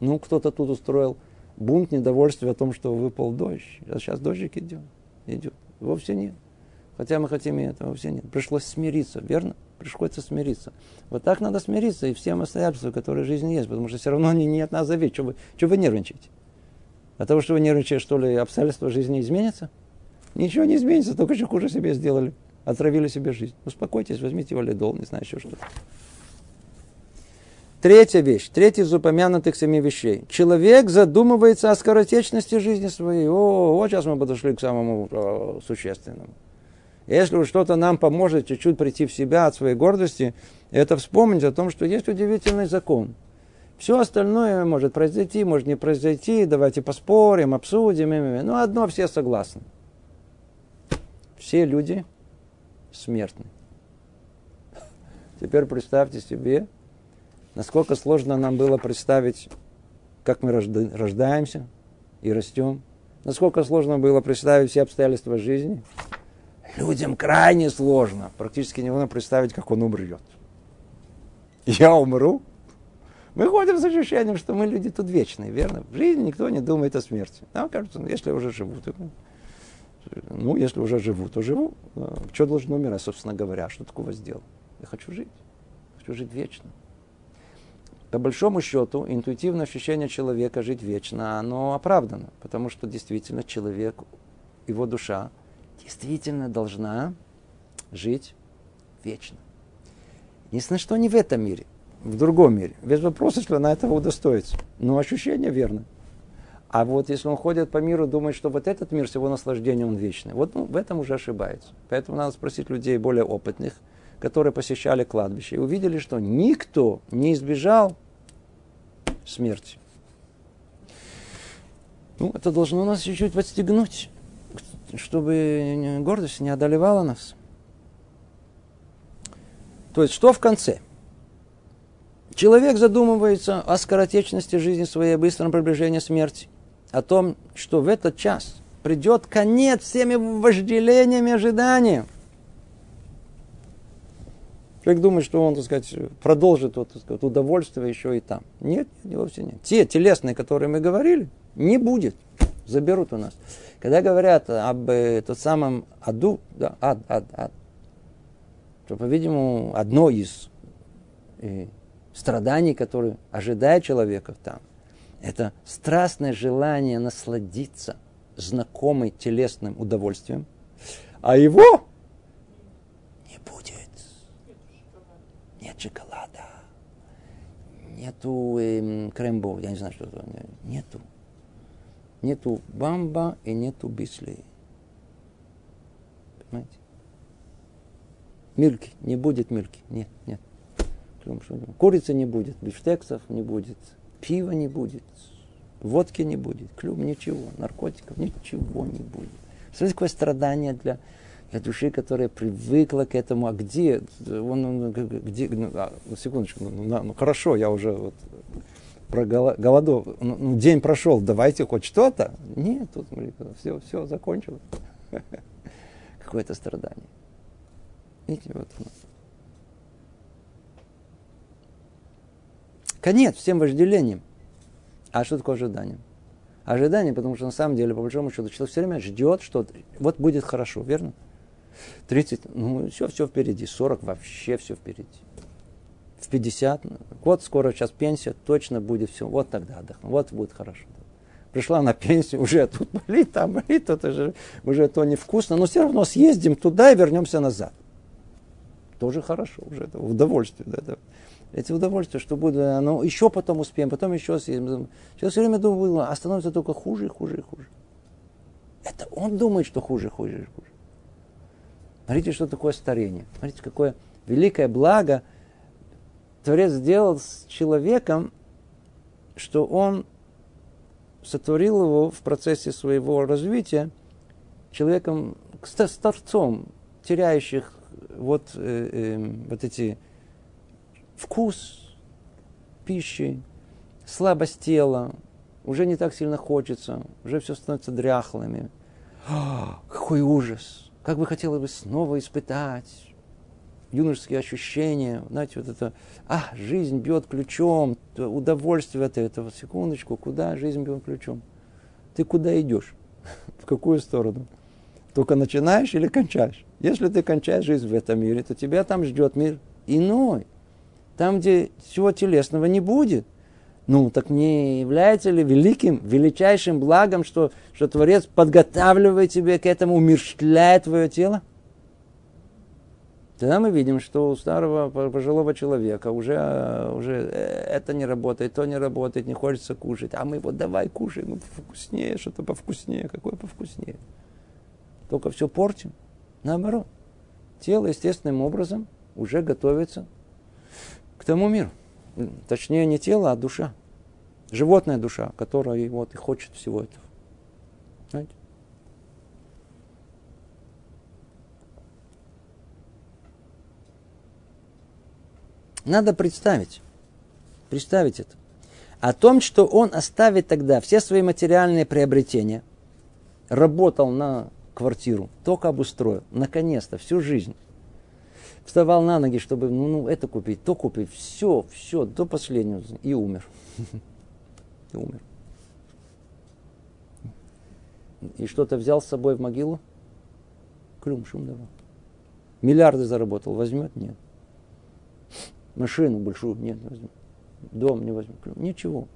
Ну, кто-то тут устроил бунт недовольствия о том, что выпал дождь. А сейчас дождик идет. Идет. Вовсе нет. Хотя мы хотим и этого вовсе нет. Пришлось смириться, верно? Приходится смириться. Вот так надо смириться и всем обстоятельствам, которые в жизни есть, потому что все равно они не от нас зависят. Что вы, что вы нервничаете? От того, что вы нервничаете, что ли, обстоятельства жизни изменятся? Ничего не изменится, только еще хуже себе сделали. Отравили себе жизнь. Успокойтесь, возьмите валидол, не знаю еще что-то. Третья вещь, третья из упомянутых семи вещей. Человек задумывается о скоротечности жизни своей. О, вот сейчас мы подошли к самому о, существенному. Если что-то нам поможет чуть-чуть прийти в себя от своей гордости, это вспомнить о том, что есть удивительный закон – Все остальное может произойти, может не произойти, давайте поспорим, обсудим. Но одно все согласны. Все люди смертны. Теперь представьте себе, насколько сложно нам было представить, как мы рождаемся и растем. Насколько сложно было представить все обстоятельства жизни. Людям крайне сложно. Практически невозможно представить, как он умрет. Я умру, мы ходим с ощущением, что мы люди тут вечные, верно? В жизни никто не думает о смерти. Нам кажется, ну, если уже живу, то... Ну, если уже живу, то живу. Что должен умирать, собственно говоря? Что такого сделал? Я хочу жить. Хочу жить вечно. По большому счету, интуитивное ощущение человека жить вечно, оно оправдано. Потому что действительно человек, его душа, действительно должна жить вечно. Единственное, что не в этом мире в другом мире. Без вопроса, что она этого удостоится. Но ощущение верно. А вот если он ходит по миру, думает, что вот этот мир с его наслаждением, он вечный. Вот ну, в этом уже ошибается. Поэтому надо спросить людей более опытных, которые посещали кладбище и увидели, что никто не избежал смерти. Ну, это должно нас чуть-чуть подстегнуть, чтобы гордость не одолевала нас. То есть, что в конце? Человек задумывается о скоротечности жизни своей, о быстром приближении смерти, о том, что в этот час придет конец всеми вожделениями и ожиданиями. Человек думает, что он, так сказать, продолжит вот, так сказать, удовольствие еще и там. Нет, нет, вовсе нет. Те телесные, которые мы говорили, не будет. Заберут у нас. Когда говорят об э, тот самом аду, да, ад, ад, ад, то, по-видимому, одно из э, страданий, которые ожидают человека там, это страстное желание насладиться знакомой телесным удовольствием, а его не будет. Нет шоколада, нету эм, крембо, я не знаю, что это, нету. Нету бамба и нету бисли. Понимаете? Мильки, не будет мильки, нет, нет. Курицы не будет, бифштексов не будет, пива не будет, водки не будет, клюм, ничего, наркотиков, ничего не будет. Смотрите, какое страдание для, для души, которая привыкла к этому. А где? Он, где ну, а, ну, секундочку, ну, ну, ну хорошо, я уже вот про голодов. Ну, ну, день прошел, давайте хоть что-то. Нет, тут все, все закончилось. Какое-то страдание. Видите, вот. Конец всем вожделениям. А что такое ожидание? Ожидание, потому что на самом деле, по большому счету, человек все время ждет, что вот будет хорошо, верно? 30, ну все, все впереди, 40 вообще все впереди. В 50, вот скоро сейчас пенсия, точно будет все, вот тогда отдохну, вот будет хорошо. Пришла на пенсию, уже тут болит, там болит, тут уже, уже то невкусно, но все равно съездим туда и вернемся назад. Тоже хорошо, уже это удовольствие. Да, это эти удовольствия, что будет, ну, еще потом успеем, потом еще съедем. Сейчас все время думаю, а становится только хуже и хуже и хуже. Это он думает, что хуже, хуже и хуже. Смотрите, что такое старение. Смотрите, какое великое благо Творец сделал с человеком, что он сотворил его в процессе своего развития человеком, старцом, теряющих вот, э, э, вот эти вкус пищи, слабость тела, уже не так сильно хочется, уже все становится дряхлыми. О, какой ужас! Как бы хотелось бы снова испытать юношеские ощущения, знаете, вот это, а, жизнь бьет ключом, удовольствие от этого. Секундочку, куда жизнь бьет ключом? Ты куда идешь? В какую сторону? Только начинаешь или кончаешь? Если ты кончаешь жизнь в этом мире, то тебя там ждет мир иной там, где всего телесного не будет. Ну, так не является ли великим, величайшим благом, что, что Творец подготавливает тебе к этому, умерщвляет твое тело? Тогда мы видим, что у старого пожилого человека уже, уже это не работает, то не работает, не хочется кушать. А мы вот давай кушаем, ну, вкуснее, что-то повкуснее, какое повкуснее. Только все портим. Наоборот. Тело естественным образом уже готовится к тому миру. Точнее, не тело, а душа. Животная душа, которая вот и хочет всего этого. Знаете? Надо представить, представить это. О том, что он оставит тогда все свои материальные приобретения, работал на квартиру, только обустроил, наконец-то, всю жизнь. Вставал на ноги, чтобы ну, ну, это купить, то купить, все, все, до последнего, и умер. И умер. И что-то взял с собой в могилу? Клюм, шум давал. Миллиарды заработал, возьмет? Нет. Машину большую? Нет, не возьмет. Дом не возьмет. Ничего.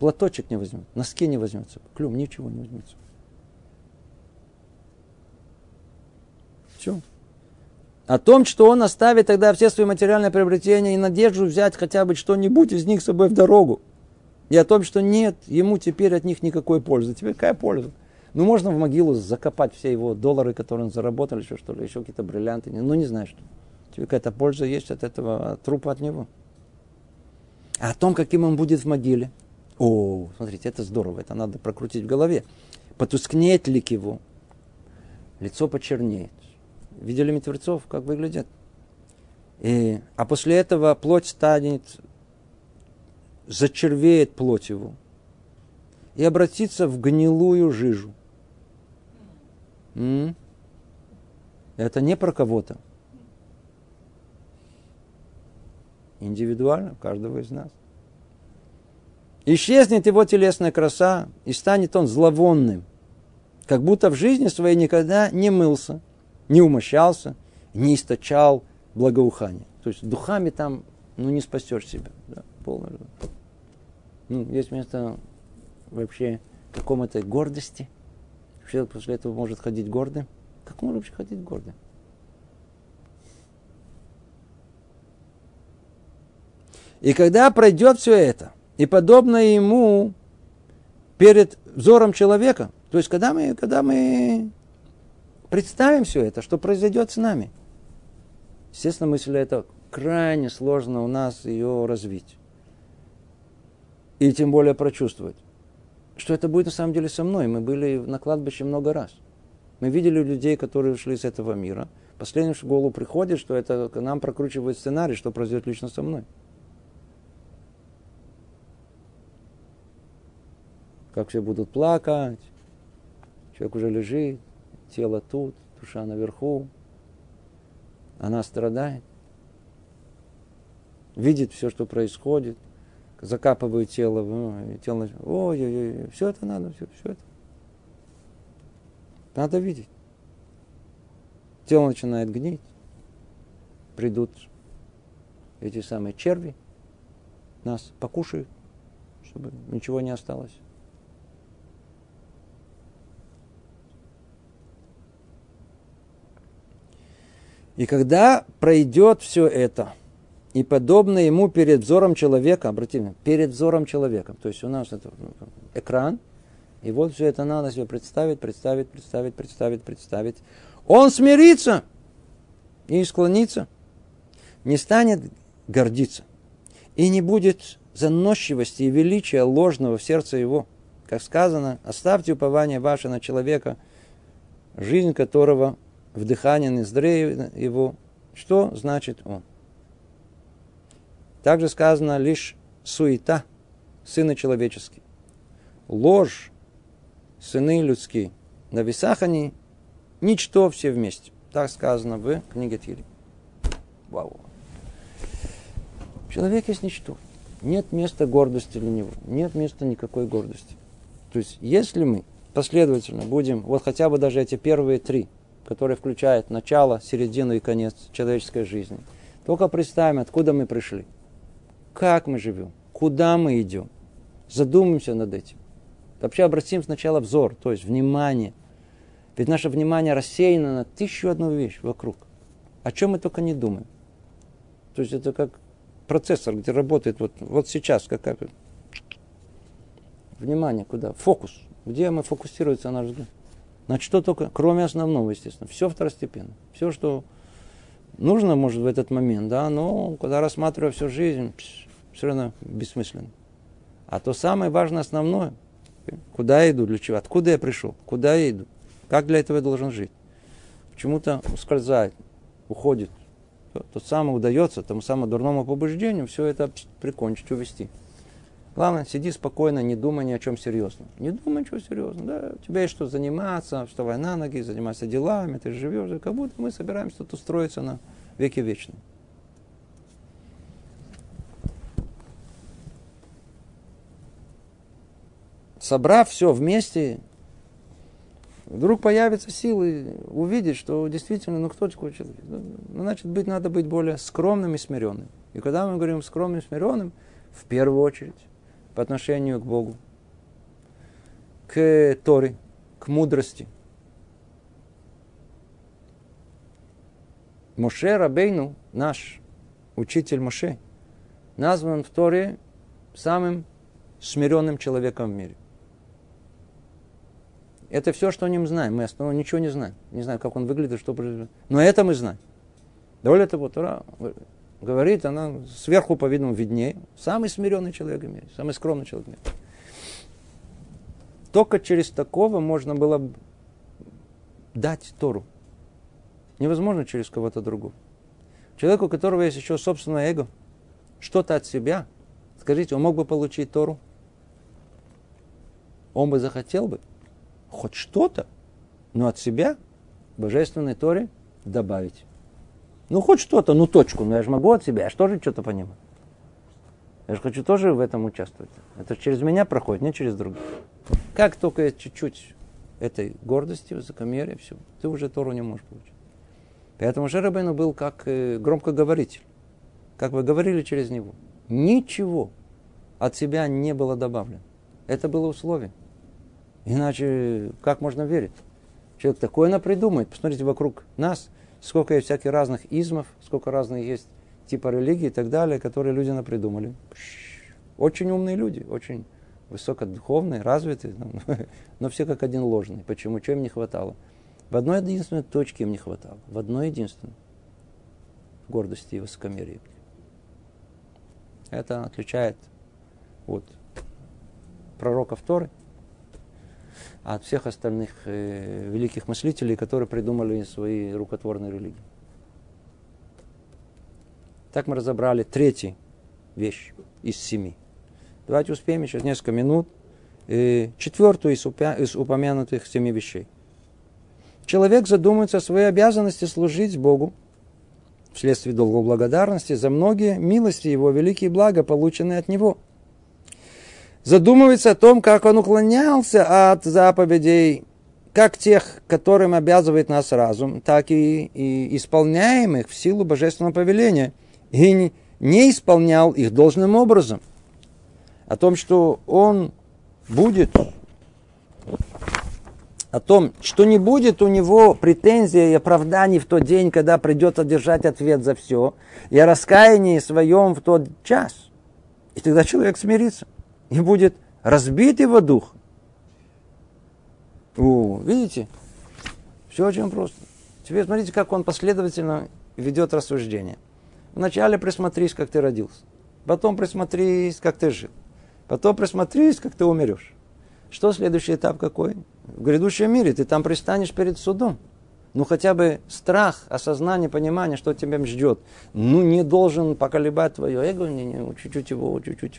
Платочек не возьмет, носки не возьмется, клюм, ничего не возьмется. Все. О том, что он оставит тогда все свои материальные приобретения и надежду взять хотя бы что-нибудь из них с собой в дорогу. И о том, что нет, ему теперь от них никакой пользы. Теперь какая польза? Ну, можно в могилу закопать все его доллары, которые он заработал, еще что ли, еще какие-то бриллианты. Ну, не знаю, что. Тебе какая-то польза есть от этого трупа от него. А о том, каким он будет в могиле. О, смотрите, это здорово, это надо прокрутить в голове. Потускнеет лик его, лицо почернеет. Видели мертвецов, как выглядят? И, а после этого плоть станет, зачервеет плоть его и обратится в гнилую жижу. М? Это не про кого-то. Индивидуально, каждого из нас. Исчезнет его телесная краса, и станет он зловонным, как будто в жизни своей никогда не мылся, не умощался, не источал благоухание. То есть духами там ну, не спасешь себя. Да, полное. Ну, есть место вообще какому-то гордости. Человек после этого может ходить гордым. Как можно вообще ходить гордым? И когда пройдет все это, и подобное ему перед взором человека, то есть когда мы, когда мы представим все это, что произойдет с нами, естественно, мысль это крайне сложно у нас ее развить. И тем более прочувствовать. Что это будет на самом деле со мной. Мы были на кладбище много раз. Мы видели людей, которые ушли из этого мира. Последнее, что в голову приходит, что это к нам прокручивает сценарий, что произойдет лично со мной. как все будут плакать. Человек уже лежит, тело тут, душа наверху. Она страдает. Видит все, что происходит. Закапывает тело. Ну, тело ой, ой, ой, все это надо, все, все это. Надо видеть. Тело начинает гнить. Придут эти самые черви, нас покушают, чтобы ничего не осталось. И когда пройдет все это, и подобно ему перед взором человека, обратите перед взором человека, то есть у нас это ну, экран, и вот все это надо себе представить, представить, представить, представить, представить. Он смирится и склонится, не станет гордиться, и не будет заносчивости и величия ложного в сердце его. Как сказано, оставьте упование ваше на человека, жизнь которого вдыхание Низдрея его, что значит он? Также сказано лишь суета, сына человеческий. Ложь, сыны людские. На весах они ничто все вместе. Так сказано в книге Тири. Вау. Человек есть ничто. Нет места гордости для него. Нет места никакой гордости. То есть, если мы последовательно будем, вот хотя бы даже эти первые три – который включает начало, середину и конец человеческой жизни. Только представим, откуда мы пришли, как мы живем, куда мы идем. Задумаемся над этим. Вообще обратим сначала взор, то есть внимание. Ведь наше внимание рассеяно на тысячу одну вещь вокруг. О чем мы только не думаем. То есть это как процессор, где работает вот, вот сейчас, как, как внимание куда? Фокус. Где мы фокусируется наш взгляд? Значит, что только, кроме основного, естественно, все второстепенно. Все, что нужно, может, в этот момент, да, но когда рассматриваю всю жизнь, все равно бессмысленно. А то самое важное, основное, куда я иду, для чего, откуда я пришел, куда я иду, как для этого я должен жить. Почему-то ускользает, уходит. То самое удается, тому самому дурному побуждению все это прикончить, увести. Главное, сиди спокойно, не думай ни о чем серьезном. Не думай ничего серьезного. Да? У тебя есть что заниматься, вставай на ноги, занимайся делами, ты живешь. Как будто мы собираемся тут устроиться на веки вечные. Собрав все вместе, вдруг появятся силы увидеть, что действительно, ну кто такой человек? Ну, значит, быть, надо быть более скромным и смиренным. И когда мы говорим скромным и смиренным, в первую очередь, по отношению к Богу, к Торе, к мудрости. Моше Рабейну, наш учитель Моше, назван в Торе самым смиренным человеком в мире. Это все, что о нем знаем. Мы основном ничего не знаем. Не знаю, как он выглядит, что произойдет. Но это мы знаем. Более того, Тора говорит, она сверху, по-видимому, виднее. Самый смиренный человек в самый скромный человек в. Только через такого можно было дать Тору. Невозможно через кого-то другого. Человеку, у которого есть еще собственное эго, что-то от себя, скажите, он мог бы получить Тору? Он бы захотел бы хоть что-то, но от себя божественной Торе добавить. Ну, хоть что-то, ну, точку. Но я же могу от себя, я же тоже что-то понимаю. Я же хочу тоже в этом участвовать. Это через меня проходит, не через других. Как только чуть-чуть этой гордости, высокомерия, все, ты уже Тору не можешь получить. Поэтому Жеребейну был как э, громкоговоритель. Как вы говорили через него. Ничего от себя не было добавлено. Это было условие. Иначе как можно верить? Человек такое напридумает. Посмотрите вокруг нас – сколько есть всяких разных измов, сколько разных есть типа религии и так далее, которые люди напридумали. Очень умные люди, очень высокодуховные, развитые, но все как один ложный. Почему? Чего им не хватало? В одной единственной точке им не хватало. В одной единственной. Гордости и высокомерия. Это отличает от пророков Торы от всех остальных э, великих мыслителей, которые придумали свои рукотворные религии. Так мы разобрали третий вещь из семи. Давайте успеем через несколько минут э, четвертую из, упя- из упомянутых семи вещей. Человек задумается о своей обязанности служить Богу вследствие долгой благодарности за многие милости Его, великие блага, полученные от Него – задумывается о том, как он уклонялся от заповедей, как тех, которым обязывает нас разум, так и, и исполняемых в силу божественного повеления, и не, исполнял их должным образом. О том, что он будет, о том, что не будет у него претензий и оправданий в тот день, когда придется держать ответ за все, и о раскаянии своем в тот час. И тогда человек смирится и будет разбит его дух. О, видите? Все очень просто. Теперь смотрите, как он последовательно ведет рассуждение. Вначале присмотрись, как ты родился. Потом присмотрись, как ты жил. Потом присмотрись, как ты умерешь. Что следующий этап какой? В грядущем мире ты там пристанешь перед судом. Ну, хотя бы страх, осознание, понимание, что тебя ждет. Ну, не должен поколебать твое эго, не, не, чуть-чуть его, чуть-чуть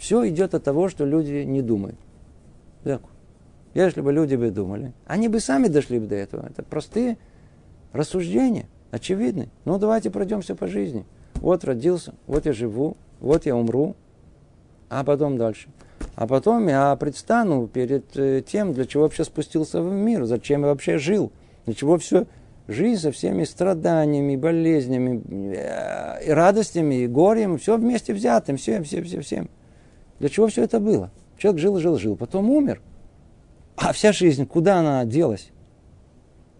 все идет от того, что люди не думают. Так. Если бы люди бы думали, они бы сами дошли бы до этого. Это простые рассуждения, очевидные. Ну, давайте пройдемся по жизни. Вот родился, вот я живу, вот я умру, а потом дальше. А потом я предстану перед э, тем, для чего вообще спустился в мир, зачем я вообще жил, для чего все жизнь со всеми страданиями, болезнями, э, и радостями, и горем, все вместе взятым, все, все, все, всем. Для чего все это было? Человек жил, жил, жил, потом умер. А вся жизнь, куда она делась?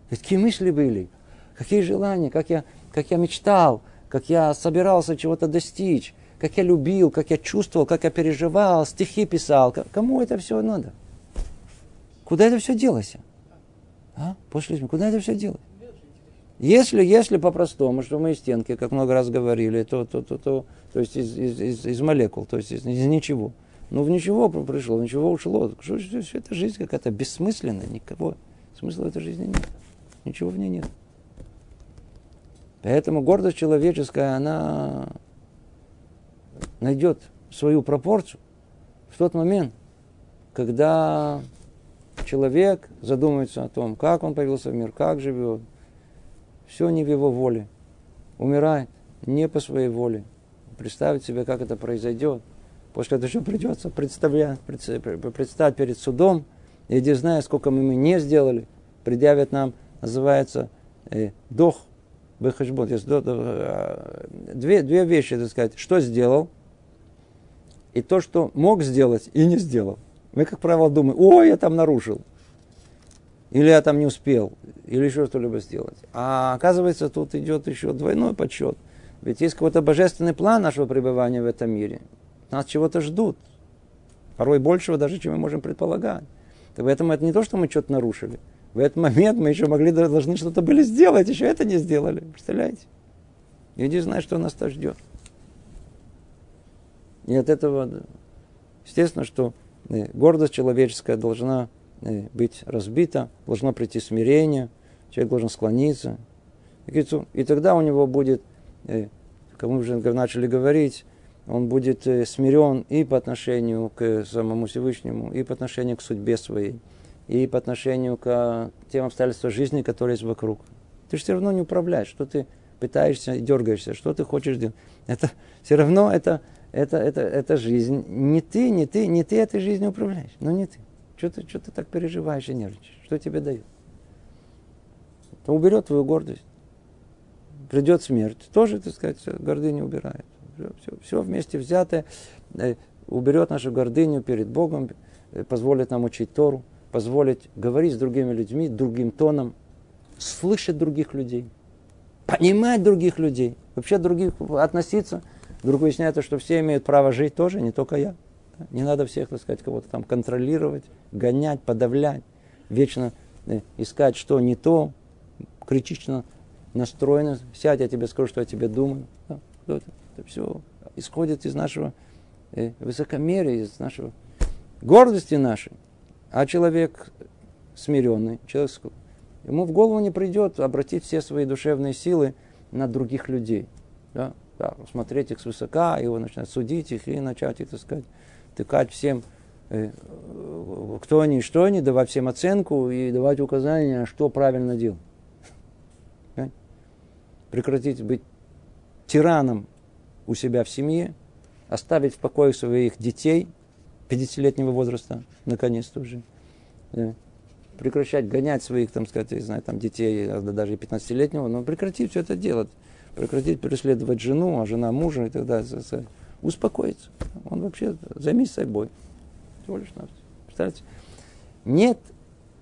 Какие мысли были? Какие желания? Как я, как я мечтал? Как я собирался чего-то достичь? Как я любил? Как я чувствовал? Как я переживал? Стихи писал? Кому это все надо? Куда это все делось? А? После куда это все делось? Если, если по-простому, что мы из стенки, как много раз говорили, то, то, то, то, то есть из, из, из, из молекул, то есть из, из ничего. Ну, в ничего пришло, в ничего ушло. Что, все, все это жизнь какая-то бессмысленная, никого. Смысла этой жизни нет. Ничего в ней нет. Поэтому гордость человеческая, она найдет свою пропорцию в тот момент, когда человек задумывается о том, как он появился в мир, как живет. Все не в его воле. Умирает не по своей воле. Представить себе, как это произойдет. После этого еще придется представлять, представить перед судом, и где зная, сколько мы не сделали, предъявят нам, называется, э, дох, бэхэшбот. Э, две, две вещи, так сказать, что сделал, и то, что мог сделать и не сделал. Мы, как правило, думаем, ой, я там нарушил. Или я там не успел, или еще что-либо сделать. А оказывается, тут идет еще двойной подсчет. Ведь есть какой-то божественный план нашего пребывания в этом мире. Нас чего-то ждут. Порой большего даже, чем мы можем предполагать. Так поэтому это не то, что мы что-то нарушили. В этот момент мы еще могли, должны что-то были сделать, еще это не сделали. Представляете? И не знаю, что нас то ждет. И от этого, естественно, что э, гордость человеческая должна э, быть разбита, должно прийти смирение, человек должен склониться. И тогда у него будет, э, мы уже начали говорить, он будет смирен и по отношению к самому Всевышнему, и по отношению к судьбе своей, и по отношению к тем обстоятельствам жизни, которые есть вокруг. Ты же все равно не управляешь, что ты пытаешься и дергаешься, что ты хочешь делать. Это все равно это это, это, это жизнь. Не ты, не ты, не ты этой жизнью управляешь. Ну не ты. Что ты, что ты так переживаешь и нервничаешь? Что тебе дает? Это уберет твою гордость. Придет смерть. Тоже, так сказать, гордыню убирает. Все, все, вместе взятое э, уберет нашу гордыню перед Богом, э, позволит нам учить Тору, позволит говорить с другими людьми другим тоном, слышать других людей, понимать других людей, вообще других относиться – Вдруг выясняется, что все имеют право жить тоже, не только я. Не надо всех, так сказать, кого-то там контролировать, гонять, подавлять, вечно э, искать, что не то, критично настроено. Сядь, я тебе скажу, что я тебе думаю. Да, это, это все исходит из нашего э, высокомерия, из нашего гордости нашей. А человек смиренный, человек, ему в голову не придет обратить все свои душевные силы на других людей. Да? да, смотреть их свысока, его начинать судить их и начать, так сказать, тыкать всем, э, кто они и что они, давать всем оценку и давать указания, что правильно делать. Прекратить быть тираном у себя в семье, оставить в покое своих детей 50-летнего возраста, наконец-то уже. Да. Прекращать гонять своих, там, сказать, не знаю, там, детей, даже 15-летнего, но прекратить все это делать прекратить преследовать жену, а жена мужа и так далее. Успокоиться. Он вообще займись собой. Всего лишь навсего. Представляете? Нет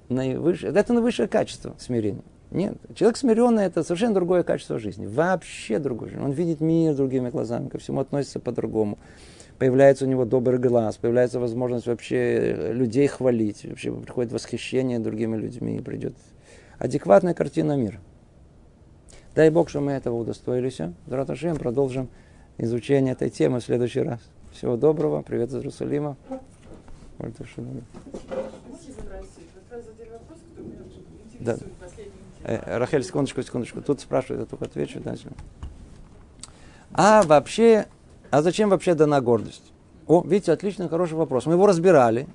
наивысшее, это наивысшее качество смирения. Нет. Человек смиренный это совершенно другое качество жизни. Вообще другое. Он видит мир другими глазами, ко всему относится по-другому. Появляется у него добрый глаз, появляется возможность вообще людей хвалить, вообще приходит восхищение другими людьми, придет адекватная картина мира. Дай Бог, что мы этого удостоились. Драташем продолжим изучение этой темы в следующий раз. Всего доброго. Привет из Иерусалима. Да. Э, Рахель, секундочку, секундочку. Тут спрашивают, я только отвечу. Дальше. А вообще, а зачем вообще дана гордость? О, видите, отличный, хороший вопрос. Мы его разбирали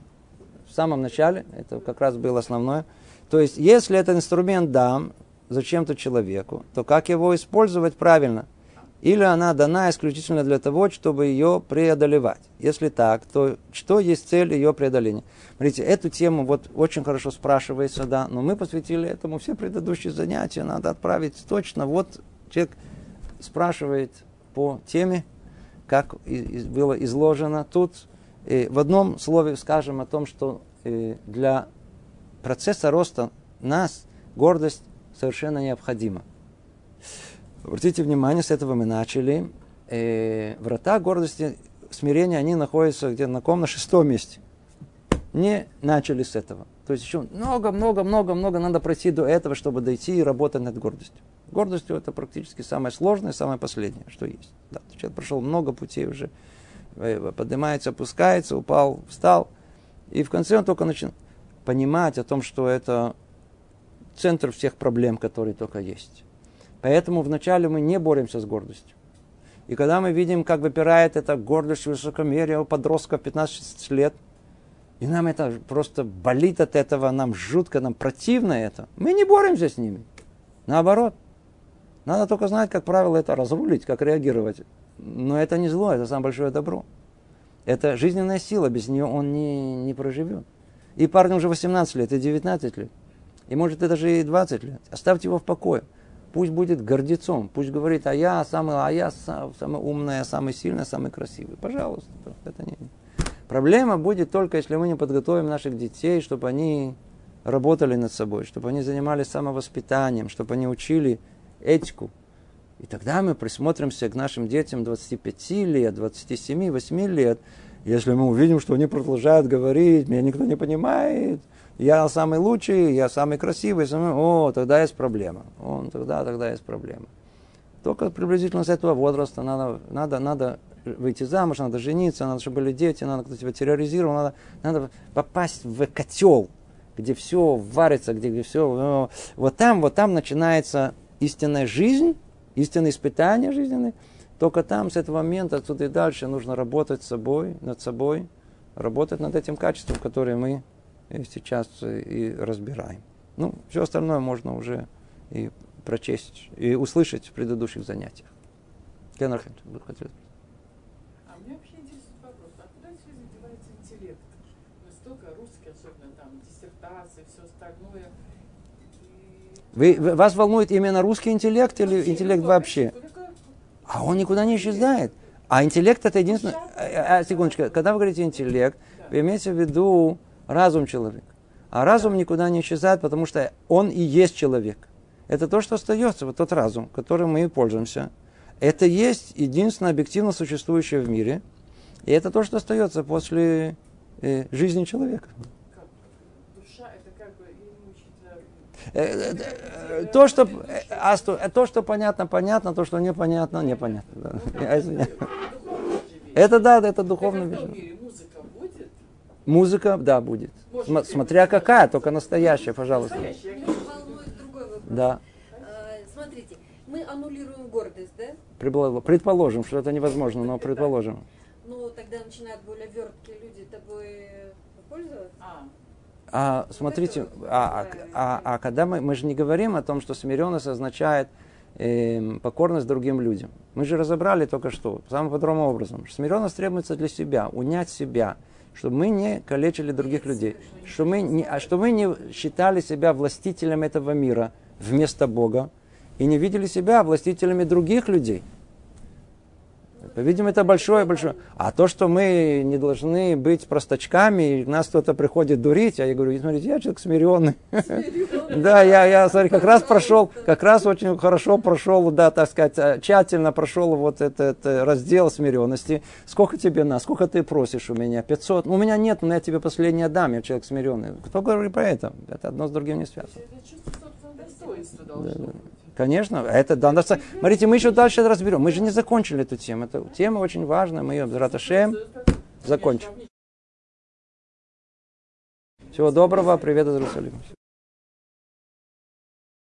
в самом начале, это как раз было основное. То есть, если этот инструмент дам, зачем-то человеку, то как его использовать правильно? Или она дана исключительно для того, чтобы ее преодолевать? Если так, то что есть цель ее преодоления? Смотрите, эту тему вот очень хорошо спрашивается, да, но мы посвятили этому все предыдущие занятия, надо отправить точно. Вот человек спрашивает по теме, как было изложено тут. И в одном слове скажем о том, что э, для процесса роста нас гордость совершенно необходимо. Обратите внимание, с этого мы начали. Э, врата гордости, смирения, они находятся где-то на ком? На шестом месте. не начали с этого. То есть еще много-много-много-много надо пройти до этого, чтобы дойти и работать над гордостью. Гордостью это практически самое сложное, самое последнее, что есть. Да, человек прошел много путей уже, э, поднимается, опускается, упал, встал. И в конце он только начинает понимать о том, что это центр всех проблем, которые только есть. Поэтому вначале мы не боремся с гордостью. И когда мы видим, как выпирает эта гордость, высокомерие у подростка 15 лет, и нам это просто болит от этого, нам жутко, нам противно это, мы не боремся с ними. Наоборот. Надо только знать, как правило, это разрулить, как реагировать. Но это не зло, это самое большое добро. Это жизненная сила, без нее он не, не проживет. И парню уже 18 лет, и 19 лет. И может это даже и 20 лет. Оставьте его в покое. Пусть будет гордецом, пусть говорит, а я самый, а я самый умный, самый сильный, самый красивый. Пожалуйста, это не... Проблема будет только, если мы не подготовим наших детей, чтобы они работали над собой, чтобы они занимались самовоспитанием, чтобы они учили этику. И тогда мы присмотримся к нашим детям 25 лет, 27, 8 лет. Если мы увидим, что они продолжают говорить, меня никто не понимает, я самый лучший, я самый красивый, самый... о, тогда есть проблема. Он, тогда, тогда есть проблема. Только приблизительно с этого возраста надо, надо, надо выйти замуж, надо жениться, надо, чтобы были дети, надо кто тебя терроризировал, надо, надо попасть в котел, где все варится, где, где все... Вот там, вот там начинается истинная жизнь, истинное испытание жизненное. Только там, с этого момента, отсюда и дальше, нужно работать с собой, над собой, работать над этим качеством, которое мы сейчас и разбираем. Ну, все остальное можно уже и прочесть, и услышать в предыдущих занятиях. Кеннерхен, вы хотели А меня вообще интересует вопрос, а куда все задевается интеллект? Настолько русский, особенно там диссертации, все остальное. Вы, вас волнует именно русский интеллект или вообще, интеллект вообще? А он никуда не исчезает. А интеллект это единственное... А, а, секундочку, когда вы говорите интеллект, да. вы имеете в виду разум человека. А разум никуда не исчезает, потому что он и есть человек. Это то, что остается, вот тот разум, которым мы и пользуемся. Это есть единственное объективно существующее в мире. И это то, что остается после э, жизни человека. Э, э, э, то, что, а, то, что понятно, понятно, то, что непонятно, непонятно. Это да, это духовно. Музыка, да, будет. Может, Смотря какая, только настоящая, пожалуйста. Да. Смотрите, мы аннулируем гордость, да? Предположим, что это невозможно, но предположим. Ну, тогда начинают более верткие люди тобой пользоваться. А. А, смотрите, а, а, а, а когда мы, мы же не говорим о том, что смиренность означает э, покорность другим людям. Мы же разобрали только что, самым подробным образом. Смиренность требуется для себя, унять себя, чтобы мы не калечили других людей, чтобы мы не, а чтобы мы не считали себя властителем этого мира вместо Бога и не видели себя властителями других людей. По-видимому, это большое, большое. А то, что мы не должны быть простачками, и нас кто-то приходит дурить, а я говорю, смотрите, я человек смиренный. Да, я, я, смотри, как раз прошел, как раз очень хорошо прошел, да, так сказать, э, тщательно прошел вот этот раздел смиренности. Сколько тебе на, сколько ты просишь у меня? 500? Ну, у меня нет, но я тебе последний отдам, я человек смиренный. Кто говорит про это? Это одно с другим не связано. Конечно, это да. Смотрите, мы еще дальше разберем. Мы же не закончили эту тему. Эта тема очень важная. Мы ее, Раташем, закончим. Всего доброго. Привет из Иерусалима.